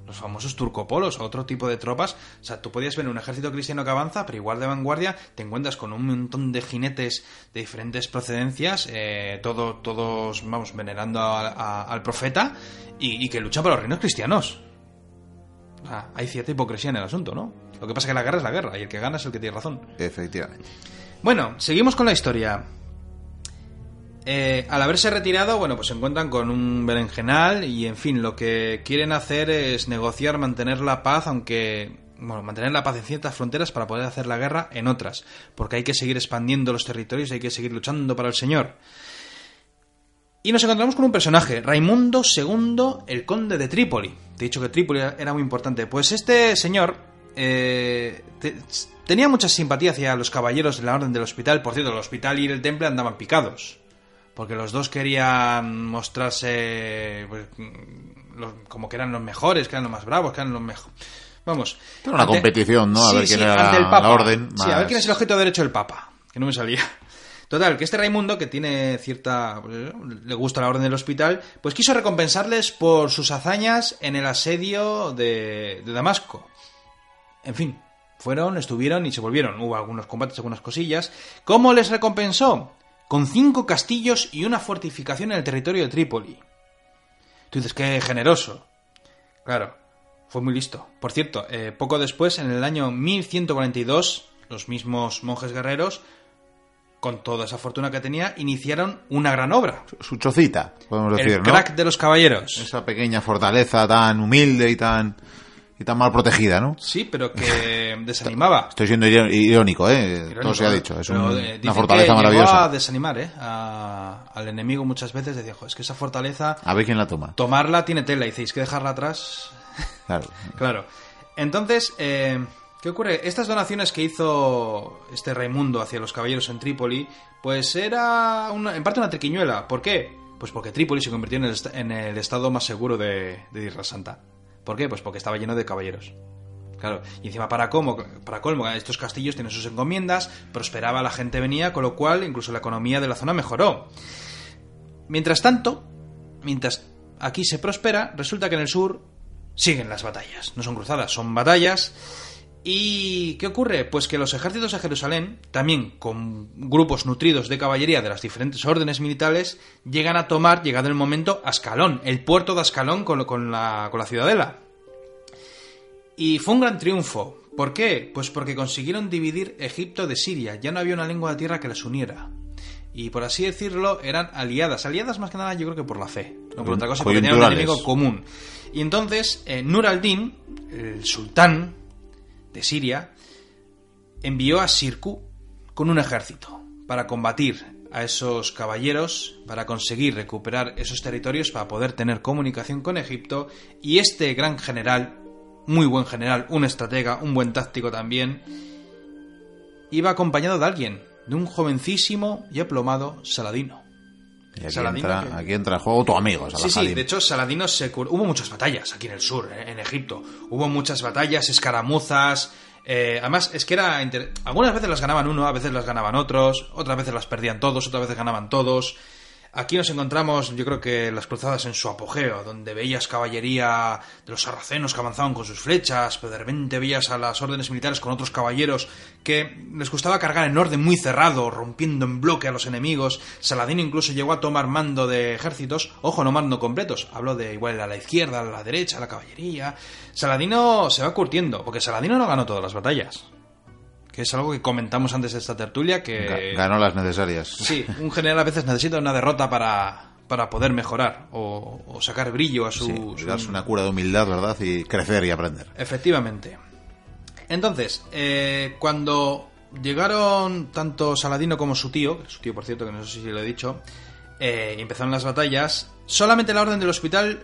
Los famosos turcopolos o otro tipo de tropas. O sea, tú podías ver un ejército cristiano que avanza, pero igual de vanguardia te encuentras con un montón de jinetes de diferentes procedencias, eh, todo, todos, vamos, venerando a- a- al profeta y, y que luchan por los reinos cristianos. O sea, hay cierta hipocresía en el asunto, ¿no? Lo que pasa es que la guerra es la guerra y el que gana es el que tiene razón. Efectivamente. Bueno, seguimos con la historia. Eh, al haberse retirado, bueno, pues se encuentran con un berenjenal y, en fin, lo que quieren hacer es negociar, mantener la paz, aunque, bueno, mantener la paz en ciertas fronteras para poder hacer la guerra en otras, porque hay que seguir expandiendo los territorios, hay que seguir luchando para el Señor. Y nos encontramos con un personaje, Raimundo II, el conde de Trípoli. Te he dicho que Trípoli era muy importante. Pues este señor eh, te- tenía mucha simpatía hacia los caballeros de la Orden del Hospital. Por cierto, el hospital y el temple andaban picados. Porque los dos querían mostrarse pues, los- como que eran los mejores, que eran los más bravos, que eran los mejores. Vamos. Era una competición, ¿no? A ver quién era ante el la Papa. orden Sí, a ver más- quién es el objeto de derecho del Papa. Que no me salía. Total, que este Raimundo, que tiene cierta. pues le gusta la orden del hospital, pues quiso recompensarles por sus hazañas en el asedio de, de Damasco. En fin, fueron, estuvieron y se volvieron. Hubo algunos combates, algunas cosillas. ¿Cómo les recompensó? Con cinco castillos y una fortificación en el territorio de Trípoli. Tú dices, qué generoso. Claro, fue muy listo. Por cierto, eh, poco después, en el año 1142, los mismos monjes guerreros, con toda esa fortuna que tenía, iniciaron una gran obra. Su chocita, podemos decir, el ¿no? crack de los caballeros. Esa pequeña fortaleza tan humilde y tan y tan mal protegida, ¿no? Sí, pero que desanimaba. Estoy siendo iró- irónico, ¿eh? Irónico, Todo se ha dicho. Es un- eh, una fortaleza que maravillosa. a desanimar, ¿eh? A- al enemigo muchas veces decía, "Jo, es que esa fortaleza, A ver quién la toma. tomarla tiene tela. Y dice, que dejarla atrás. Claro. Claro. Entonces, eh, ¿qué ocurre? Estas donaciones que hizo este Raimundo hacia los caballeros en Trípoli, pues era una- en parte una triquiñuela. ¿Por qué? Pues porque Trípoli se convirtió en el, en el estado más seguro de, de Santa. ¿Por qué? Pues porque estaba lleno de caballeros. Claro, y encima para, como, para colmo, estos castillos tienen sus encomiendas, prosperaba, la gente venía, con lo cual incluso la economía de la zona mejoró. Mientras tanto, mientras aquí se prospera, resulta que en el sur siguen las batallas. No son cruzadas, son batallas. ¿Y qué ocurre? Pues que los ejércitos de Jerusalén, también con grupos nutridos de caballería de las diferentes órdenes militares, llegan a tomar, llegado el momento, Ascalón, el puerto de Ascalón con, con la, con la ciudadela. Y fue un gran triunfo. ¿Por qué? Pues porque consiguieron dividir Egipto de Siria. Ya no había una lengua de tierra que las uniera. y por así decirlo eran aliadas. Aliadas más que nada yo creo que por la fe, no por otra cosa, porque tenían un enemigo común. Y entonces eh, Nur al-Din, el sultán de Siria, envió a Sirku con un ejército para combatir a esos caballeros, para conseguir recuperar esos territorios, para poder tener comunicación con Egipto. Y este gran general, muy buen general, un estratega, un buen táctico también, iba acompañado de alguien, de un jovencísimo y aplomado Saladino. Y aquí Saladino entra, que- aquí entra en juego tu amigo, Sí, sí, Saladin. de hecho Saladino se cur- Hubo muchas batallas aquí en el sur, eh, en Egipto. Hubo muchas batallas, escaramuzas. eh, además, es que era... inter- Algunas veces las ganaban uno, a veces las ganaban otros, otras veces las perdían todos, otras veces ganaban todos. Aquí nos encontramos, yo creo que las cruzadas en su apogeo, donde veías caballería de los sarracenos que avanzaban con sus flechas, pero de repente veías a las órdenes militares con otros caballeros que les gustaba cargar en orden muy cerrado, rompiendo en bloque a los enemigos. Saladino incluso llegó a tomar mando de ejércitos, ojo, no mando completos, habló de igual a la izquierda, a la derecha, a la caballería. Saladino se va curtiendo, porque Saladino no ganó todas las batallas. Que es algo que comentamos antes de esta tertulia, que... Ga- Ganó las necesarias. Sí, un general a veces necesita una derrota para, para poder mejorar o, o sacar brillo a su... Sí, su- darse una cura de humildad, ¿verdad? Y crecer y aprender. Efectivamente. Entonces, eh, cuando llegaron tanto Saladino como su tío, su tío por cierto, que no sé si lo he dicho, eh, empezaron las batallas, solamente la Orden del Hospital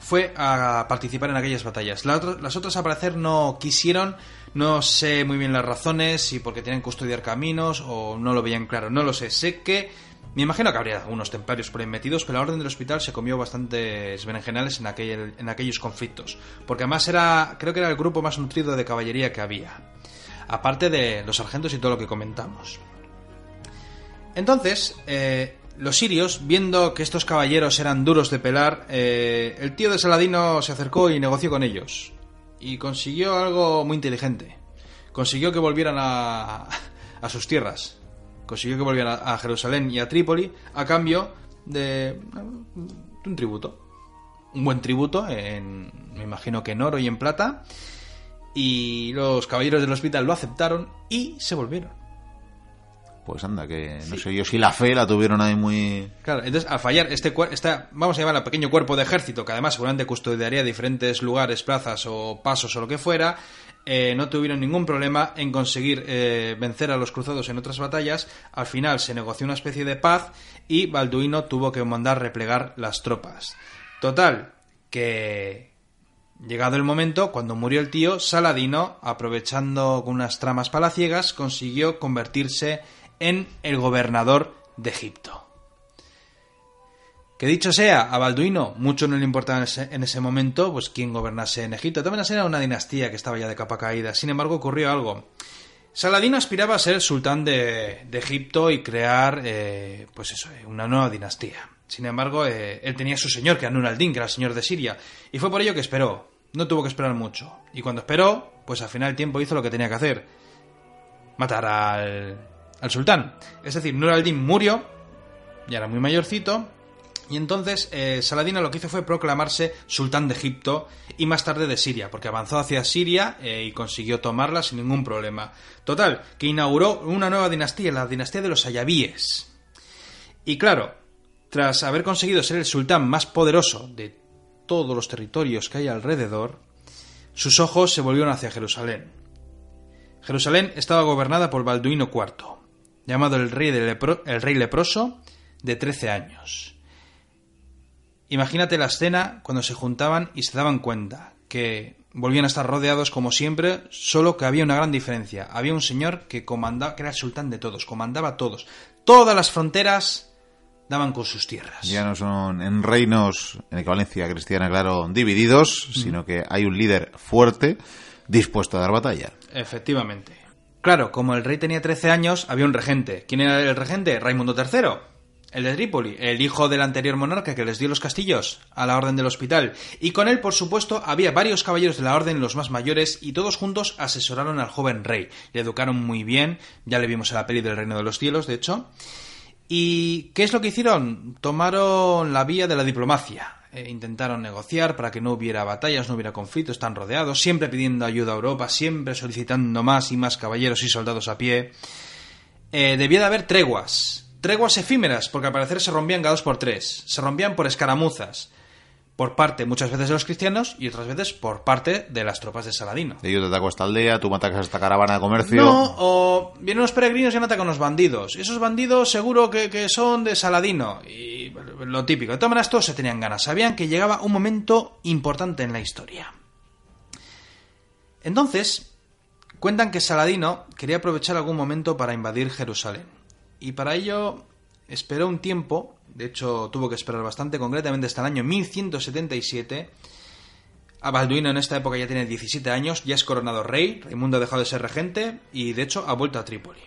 fue a participar en aquellas batallas. Las otras, al parecer, no quisieron, no sé muy bien las razones, si porque tenían que custodiar caminos o no lo veían claro, no lo sé. Sé que, me imagino que habría algunos templarios por ahí metidos, pero la Orden del Hospital se comió bastantes berenjenales en, aquel, en aquellos conflictos. Porque además era, creo que era el grupo más nutrido de caballería que había. Aparte de los sargentos y todo lo que comentamos. Entonces, eh, los sirios, viendo que estos caballeros eran duros de pelar, eh, el tío de Saladino se acercó y negoció con ellos. Y consiguió algo muy inteligente. Consiguió que volvieran a, a sus tierras. Consiguió que volvieran a, Jerusalén y a Trípoli a cambio de, de un tributo. Un buen tributo, en, me imagino que en oro y en plata. Y los caballeros del hospital lo aceptaron y se volvieron. Pues anda, que no sé yo si la fe la tuvieron ahí muy... Claro, entonces al fallar este esta, vamos a llamar a pequeño cuerpo de ejército, que además seguramente custodiaría diferentes lugares, plazas o pasos o lo que fuera, eh, no tuvieron ningún problema en conseguir eh, vencer a los cruzados en otras batallas. Al final se negoció una especie de paz y Balduino tuvo que mandar replegar las tropas. Total, que Llegado el momento, cuando murió el tío, Saladino, aprovechando unas tramas palaciegas, consiguió convertirse en el gobernador de Egipto. Que dicho sea, a Balduino mucho no le importaba en ese, en ese momento pues quién gobernase en Egipto. También era una dinastía que estaba ya de capa caída. Sin embargo, ocurrió algo. Saladino aspiraba a ser sultán de, de Egipto y crear, eh, pues eso, eh, una nueva dinastía. Sin embargo, eh, él tenía a su señor, que era Nur al-Din, que era el señor de Siria, y fue por ello que esperó. No tuvo que esperar mucho. Y cuando esperó, pues al final el tiempo hizo lo que tenía que hacer. Matar al, al sultán. Es decir, Nur al-Din murió, ya era muy mayorcito, y entonces eh, Saladino lo que hizo fue proclamarse sultán de Egipto y más tarde de Siria, porque avanzó hacia Siria eh, y consiguió tomarla sin ningún problema. Total, que inauguró una nueva dinastía, la dinastía de los Ayabíes. Y claro, tras haber conseguido ser el sultán más poderoso de todos los territorios que hay alrededor, sus ojos se volvieron hacia Jerusalén. Jerusalén estaba gobernada por Balduino IV, llamado el rey, de lepro- el rey leproso, de 13 años. Imagínate la escena cuando se juntaban y se daban cuenta que volvían a estar rodeados como siempre, solo que había una gran diferencia. Había un señor que comandaba, que era el sultán de todos, comandaba a todos. Todas las fronteras daban con sus tierras. Ya no son en reinos, en equivalencia cristiana, claro, divididos, sino que hay un líder fuerte dispuesto a dar batalla. Efectivamente. Claro, como el rey tenía 13 años, había un regente. ¿Quién era el regente? Raimundo III. El de Trípoli, el hijo del anterior monarca que les dio los castillos a la Orden del Hospital. Y con él, por supuesto, había varios caballeros de la Orden, los más mayores, y todos juntos asesoraron al joven rey. Le educaron muy bien, ya le vimos en la peli del Reino de los Cielos, de hecho. ¿Y qué es lo que hicieron? Tomaron la vía de la diplomacia. Eh, intentaron negociar para que no hubiera batallas, no hubiera conflictos, están rodeados, siempre pidiendo ayuda a Europa, siempre solicitando más y más caballeros y soldados a pie. Eh, debía de haber treguas, treguas efímeras, porque al parecer se rompían cada dos por tres. Se rompían por escaramuzas. Por parte muchas veces de los cristianos y otras veces por parte de las tropas de Saladino. Ellos te atacan a esta aldea, tú me atacas a esta caravana de comercio. No, o vienen unos peregrinos y han atacado a unos bandidos. Esos bandidos seguro que, que son de Saladino. Y lo típico. De todas maneras, todos se tenían ganas. Sabían que llegaba un momento importante en la historia. Entonces, cuentan que Saladino quería aprovechar algún momento para invadir Jerusalén. Y para ello esperó un tiempo, de hecho tuvo que esperar bastante, concretamente hasta el año 1177. A Balduino en esta época ya tiene 17 años, ya es coronado rey, Raimundo ha dejado de ser regente y de hecho ha vuelto a Trípoli.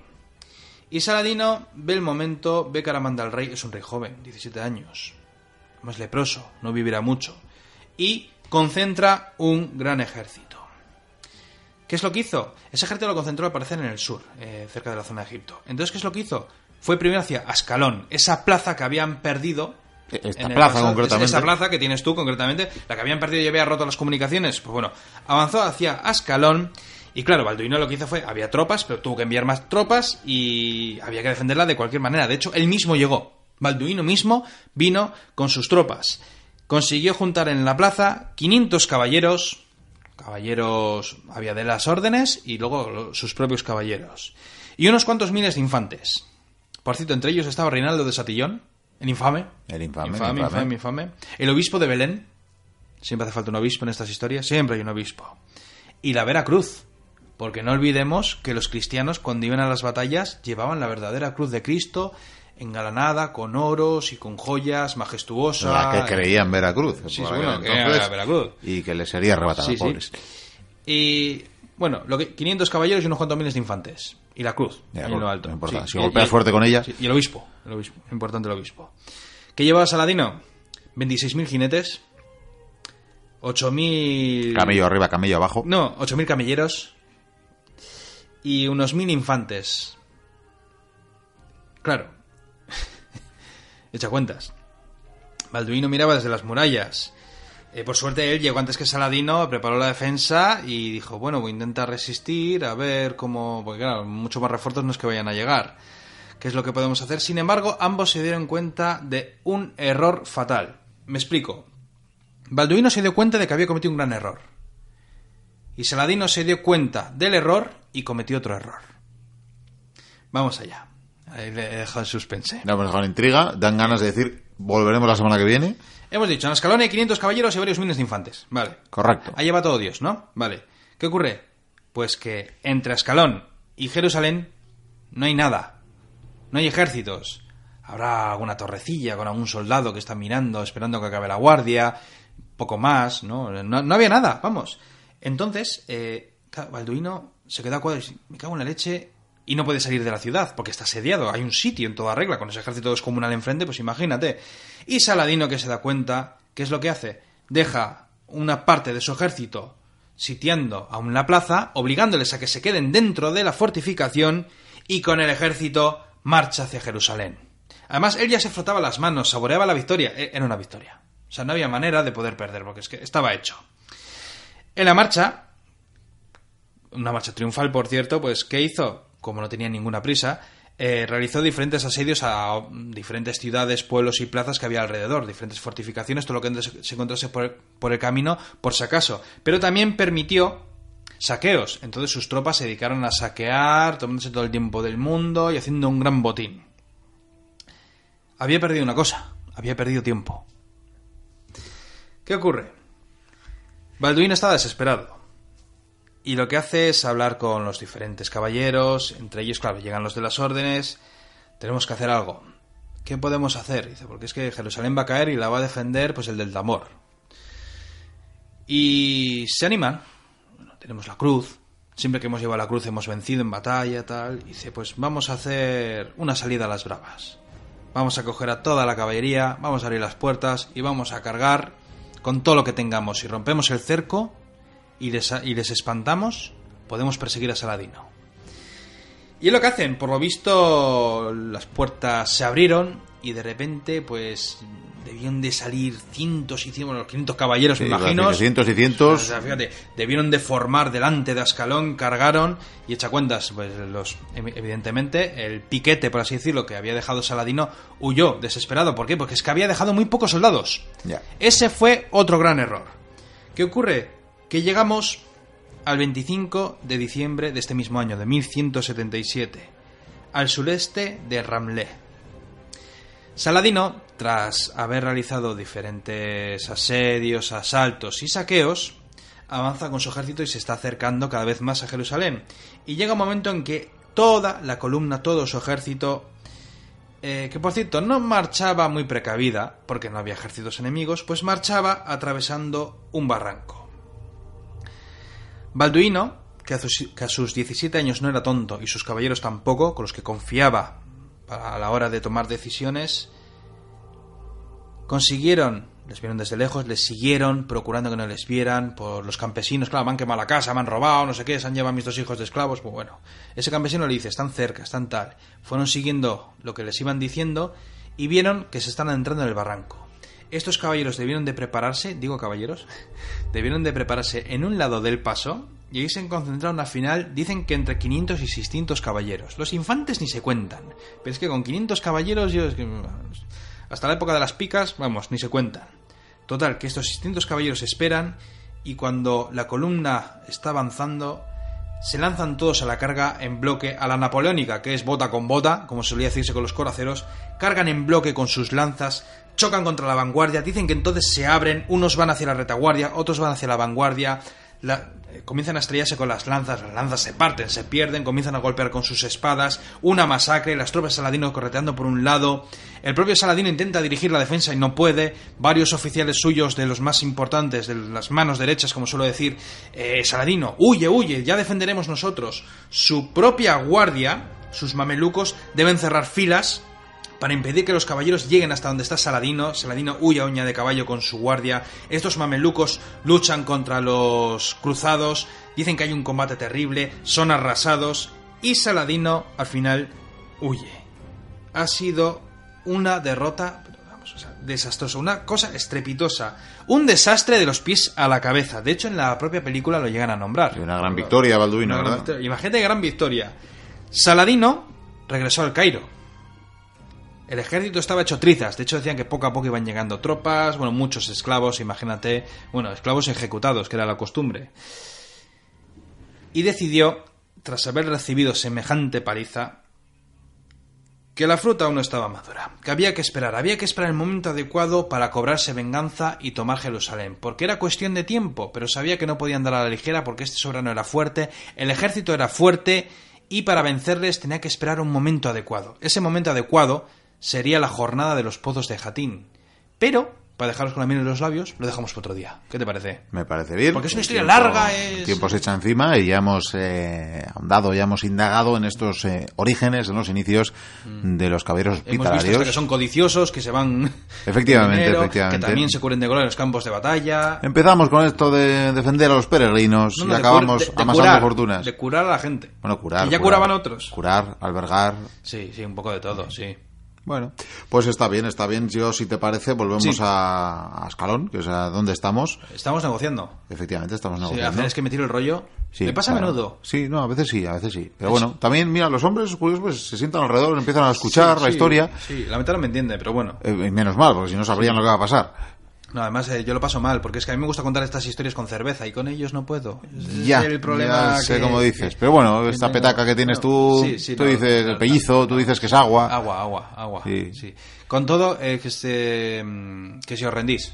Y Saladino ve el momento, ve que Aramanda el rey es un rey joven, 17 años, más leproso, no vivirá mucho, y concentra un gran ejército. ¿Qué es lo que hizo? Ese ejército lo concentró al parecer en el sur, eh, cerca de la zona de Egipto. Entonces, ¿qué es lo que hizo? Fue primero hacia Ascalón, esa plaza que habían perdido. Esta en el plaza, pasado. concretamente. Esa plaza que tienes tú, concretamente, la que habían perdido y había roto las comunicaciones. Pues bueno, avanzó hacia Ascalón. Y claro, Balduino lo que hizo fue, había tropas, pero tuvo que enviar más tropas y había que defenderla de cualquier manera. De hecho, él mismo llegó. Balduino mismo vino con sus tropas. Consiguió juntar en la plaza 500 caballeros, caballeros había de las órdenes y luego sus propios caballeros. Y unos cuantos miles de infantes. Por cierto, entre ellos estaba Reinaldo de Satillón, el infame. El infame, el infame, infame. infame, infame. El obispo de Belén. Siempre hace falta un obispo en estas historias. Siempre hay un obispo. Y la Veracruz. Porque no olvidemos que los cristianos cuando iban a las batallas llevaban la verdadera cruz de Cristo engalanada con oros y con joyas majestuosa. La que creía en Veracruz. Sí, bueno, era Veracruz. Y que le sería arrebatada, Sí, sí. pobres. Y bueno, lo que, 500 caballeros y unos cuantos miles de infantes. Y la cruz, ahí en lo alto. no. Si Y- golpeas y- fuerte con ella- sí, y el obispo, el obispo, importante el obispo. ¿Qué llevaba Saladino? 26.000 jinetes, 8.000... Camello arriba, camello abajo. No, 8.000 camelleros y unos 1.000 infantes. Claro. Echa cuentas. Balduino miraba desde las murallas. Eh, por suerte él llegó antes que Saladino, preparó la defensa y dijo, bueno, voy a intentar resistir, a ver cómo... Porque claro, mucho más refuerzos no es que vayan a llegar. ¿Qué es lo que podemos hacer? Sin embargo, ambos se dieron cuenta de un error fatal. Me explico. Balduino se dio cuenta de que había cometido un gran error. Y Saladino se dio cuenta del error y cometió otro error. Vamos allá. Ahí le he dejado el suspense. No, pues con intriga, dan ganas de decir, volveremos la semana que viene. Hemos dicho, en Ascalón hay 500 caballeros y varios miles de infantes. Vale. Correcto. Ahí va todo Dios, ¿no? Vale. ¿Qué ocurre? Pues que entre Ascalón y Jerusalén no hay nada. No hay ejércitos. Habrá alguna torrecilla con algún soldado que está mirando, esperando que acabe la guardia. Poco más, ¿no? No, no había nada, vamos. Entonces, eh, Balduino se queda a cuadros. Me cago en la leche. Y no puede salir de la ciudad porque está asediado. Hay un sitio en toda regla con ese ejército descomunal enfrente, pues imagínate. Y Saladino que se da cuenta, ¿qué es lo que hace? Deja una parte de su ejército sitiando aún la plaza, obligándoles a que se queden dentro de la fortificación y con el ejército marcha hacia Jerusalén. Además, él ya se frotaba las manos, saboreaba la victoria. E- Era una victoria. O sea, no había manera de poder perder, porque es que estaba hecho. En la marcha, una marcha triunfal, por cierto, pues ¿qué hizo? Como no tenía ninguna prisa, eh, realizó diferentes asedios a diferentes ciudades, pueblos y plazas que había alrededor, diferentes fortificaciones, todo lo que se se encontrase por, por el camino, por si acaso. Pero también permitió saqueos. Entonces sus tropas se dedicaron a saquear, tomándose todo el tiempo del mundo y haciendo un gran botín. Había perdido una cosa, había perdido tiempo. ¿Qué ocurre? Balduino estaba desesperado. Y lo que hace es hablar con los diferentes caballeros, entre ellos, claro, llegan los de las órdenes, tenemos que hacer algo. ¿Qué podemos hacer? Dice, porque es que Jerusalén va a caer y la va a defender pues el del Tamor. Y se animan. Bueno, tenemos la cruz. Siempre que hemos llevado la cruz hemos vencido en batalla, tal. Y dice, pues vamos a hacer una salida a las bravas. Vamos a coger a toda la caballería, vamos a abrir las puertas y vamos a cargar con todo lo que tengamos. Si rompemos el cerco y les, y les espantamos, podemos perseguir a Saladino. Y es lo que hacen. Por lo visto, las puertas se abrieron y de repente, pues, debieron de salir cientos y cientos, los 500 caballeros, me Sí, imagino. cientos y cientos. O sea, fíjate, debieron de formar delante de Ascalón, cargaron y echa cuentas, pues los evidentemente el piquete, por así decirlo, que había dejado Saladino huyó desesperado. ¿Por qué? Porque es que había dejado muy pocos soldados. Ese fue otro gran error. ¿Qué ocurre? Que llegamos al 25 de diciembre de este mismo año, de 1177, al sureste de Ramleh. Saladino, tras haber realizado diferentes asedios, asaltos y saqueos, avanza con su ejército y se está acercando cada vez más a Jerusalén. Y llega un momento en que toda la columna, todo su ejército, eh, que por cierto no marchaba muy precavida, porque no había ejércitos enemigos, pues marchaba atravesando un barranco. Balduino, que a, sus, que a sus 17 años no era tonto y sus caballeros tampoco, con los que confiaba a la hora de tomar decisiones, consiguieron, les vieron desde lejos, les siguieron procurando que no les vieran por los campesinos, claro, me han quemado la casa, me han robado, no sé qué, se han llevado mis dos hijos de esclavos, pues bueno, ese campesino le dice, están cerca, están tal, fueron siguiendo lo que les iban diciendo y vieron que se están entrando en el barranco. Estos caballeros debieron de prepararse, digo caballeros, debieron de prepararse en un lado del paso y ahí se concentraron al final, dicen que entre 500 y 600 caballeros. Los infantes ni se cuentan, pero es que con 500 caballeros yo hasta la época de las picas, vamos, ni se cuentan. Total, que estos 600 caballeros esperan y cuando la columna está avanzando, se lanzan todos a la carga en bloque a la napoleónica, que es bota con bota, como solía decirse con los coraceros, cargan en bloque con sus lanzas, chocan contra la vanguardia, dicen que entonces se abren, unos van hacia la retaguardia, otros van hacia la vanguardia, la, eh, comienzan a estrellarse con las lanzas, las lanzas se parten, se pierden, comienzan a golpear con sus espadas, una masacre, las tropas de Saladino correteando por un lado, el propio Saladino intenta dirigir la defensa y no puede, varios oficiales suyos de los más importantes, de las manos derechas, como suelo decir, eh, Saladino, huye, huye, ya defenderemos nosotros. Su propia guardia, sus mamelucos, deben cerrar filas para impedir que los caballeros lleguen hasta donde está Saladino. Saladino huye a uña de caballo con su guardia. Estos mamelucos luchan contra los cruzados. Dicen que hay un combate terrible. Son arrasados. Y Saladino al final huye. Ha sido una derrota o sea, desastrosa. Una cosa estrepitosa. Un desastre de los pies a la cabeza. De hecho, en la propia película lo llegan a nombrar. Y una gran victoria, Balduino. Imagínate gran victoria. Saladino regresó al Cairo. El ejército estaba hecho trizas. De hecho, decían que poco a poco iban llegando tropas, bueno, muchos esclavos, imagínate, bueno, esclavos ejecutados, que era la costumbre. Y decidió, tras haber recibido semejante paliza, que la fruta aún no estaba madura, que había que esperar, había que esperar el momento adecuado para cobrarse venganza y tomar Jerusalén, porque era cuestión de tiempo, pero sabía que no podían dar a la ligera porque este soberano era fuerte, el ejército era fuerte y para vencerles tenía que esperar un momento adecuado. Ese momento adecuado sería la jornada de los pozos de Jatín. Pero, para dejaros con la miel en los labios, lo dejamos para otro día. ¿Qué te parece? Me parece bien. Porque es una historia tiempo- larga, es- El tiempo se echa encima y ya hemos eh, ya hemos indagado en estos eh, orígenes, en los inicios de los caballeros Mm. Hemos visto hospitalarios. que son codiciosos, que se van... Efectivamente, dinero, efectivamente. Que también se cubren de gloria en los campos de batalla. Empezamos con esto de defender a los peregrinos No, no, y acabamos de- de amasando curar, fortunas. De curar a la gente. Bueno, curar. Que ya curar. curaban otros. Curar, albergar. Sí, sí, un poco de todo, sí. Bueno, pues está bien, está bien. Yo, si te parece, volvemos Sí. a, a Escalón, que es a donde estamos. Estamos negociando. Efectivamente, estamos Sí, negociando. hacer es que me tiro el rollo. Sí, me pasa claro. a menudo. Sí, no, a veces sí, a veces sí. Pero bueno, también, mira, los hombres curiosos pues, se sientan alrededor, empiezan a escuchar Sí, la sí, historia. Sí, la mitad no me entiende, pero bueno. Eh, menos mal, porque si no sabrían lo que va a pasar. No, además eh, yo lo paso mal, porque es que a mí me gusta contar estas historias con cerveza y con ellos no puedo. Ese es Ya, el problema ya sé que- cómo dices. Pero bueno, esta tengo. petaca que tienes tú, Bueno, sí, sí, tú no, dices claro, el pellizo, tú dices que es agua. Agua, agua, agua. Sí. Sí. Con todo, eh, que, se, mm, que si os rendís.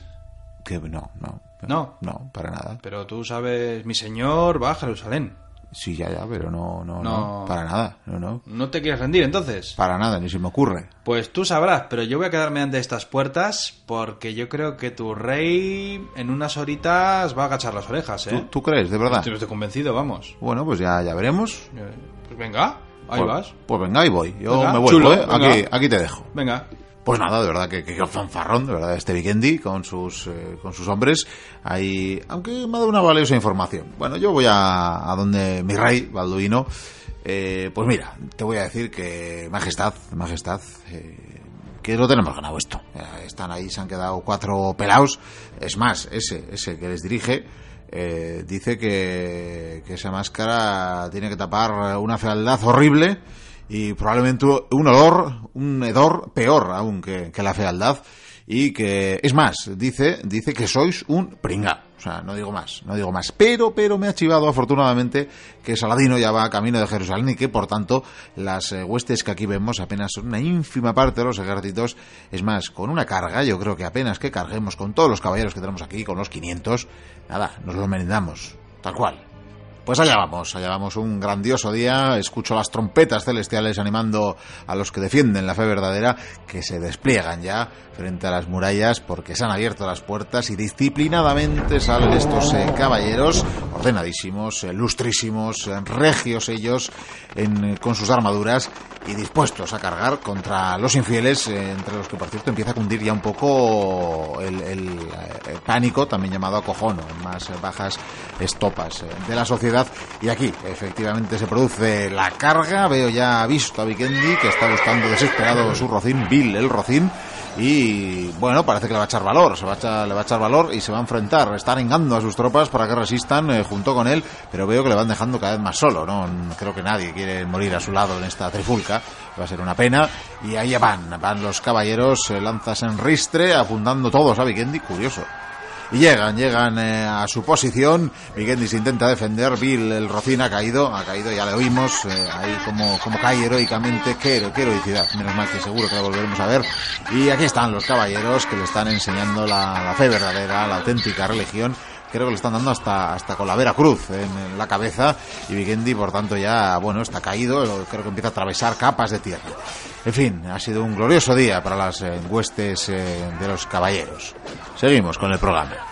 Que no, no. No. No, para nada. Pero tú sabes, mi señor va a Jerusalén. Sí, ya, ya, pero no, no, no, No. para nada. No, no. ¿No te quieres rendir entonces? Para nada, ni se me ocurre. Pues tú sabrás, pero yo voy a quedarme ante estas puertas porque yo creo que tu rey en unas horitas va a agachar las orejas, ¿eh? ¿Tú, tú crees, de verdad? Estoy convencido, vamos. Bueno, pues ya, ya veremos. Eh, Pues venga, ahí pues, vas. Pues venga, ahí voy. Yo Venga, me vuelvo, chulo, ¿eh? venga. Aquí, aquí te dejo. Venga. Pues nada, de verdad que, que, fanfarrón, de verdad, este Vikendi con sus, eh, con sus hombres. Ahí, aunque me ha dado una valiosa información. Bueno, yo voy a, a donde mi rey, Balduino. Eh, pues mira, te voy a decir que, majestad, majestad, eh, que lo tenemos ganado esto. Eh, están ahí, se han quedado cuatro pelados. Es más, ese, ese que les dirige, eh, dice que, que esa máscara tiene que tapar una fealdad horrible y probablemente un olor, un hedor peor aún que, la fealdad y que es más, dice, dice que sois un pringa. O sea, no digo más, no digo más. Pero, pero me ha chivado afortunadamente que Saladino ya va camino de Jerusalén y que por tanto las eh, huestes que aquí vemos apenas son una ínfima parte de los ejércitos. Es más, con una carga, yo creo que apenas que carguemos con todos los caballeros que tenemos aquí, con los 500, nada, nos lo merendamos. Tal cual. Pues allá vamos, allá vamos, un grandioso día. Escucho las trompetas celestiales animando a los que defienden la fe verdadera, que se despliegan ya frente a las murallas porque se han abierto las puertas y disciplinadamente salen estos eh, caballeros, ordenadísimos, eh, lustrísimos, eh, regios ellos, con sus armaduras y dispuestos a cargar contra los infieles, entre los que por cierto empieza a cundir ya un poco el, pánico, también llamado acojón, más bajas estopas de la sociedad. Y aquí, efectivamente, se produce la carga. Veo ya visto a Vikendi, que está buscando desesperado su rocín, Bill el rocín. Y bueno, parece que le va a echar valor, se va a le va a echar valor y se va a enfrentar, está arengando a sus tropas para que resistan eh, junto con él, pero veo que le van dejando cada vez más solo, ¿no? Creo que nadie quiere morir a su lado en esta trifulca, va a ser una pena, y ahí van, van los caballeros, eh, lanzas en ristre, apuntando todos a Vikendi, curioso, y llegan, llegan eh, a su posición. Se intenta defender. Bill, el Rocín, ha caído, ha caído, ya lo oímos. Eh, ahí como, como cae heroicamente. Qué, qué heroicidad. Menos mal que seguro que la volveremos a ver. Y aquí están los caballeros que le están enseñando la, la fe verdadera, la auténtica religión creo que le están dando hasta, hasta con la Vera Cruz en, la cabeza y Vigendi por tanto ya, bueno, está caído, creo que empieza a atravesar capas de tierra. En fin, ha sido un glorioso día para las eh, huestes eh, de los caballeros. Seguimos con el programa.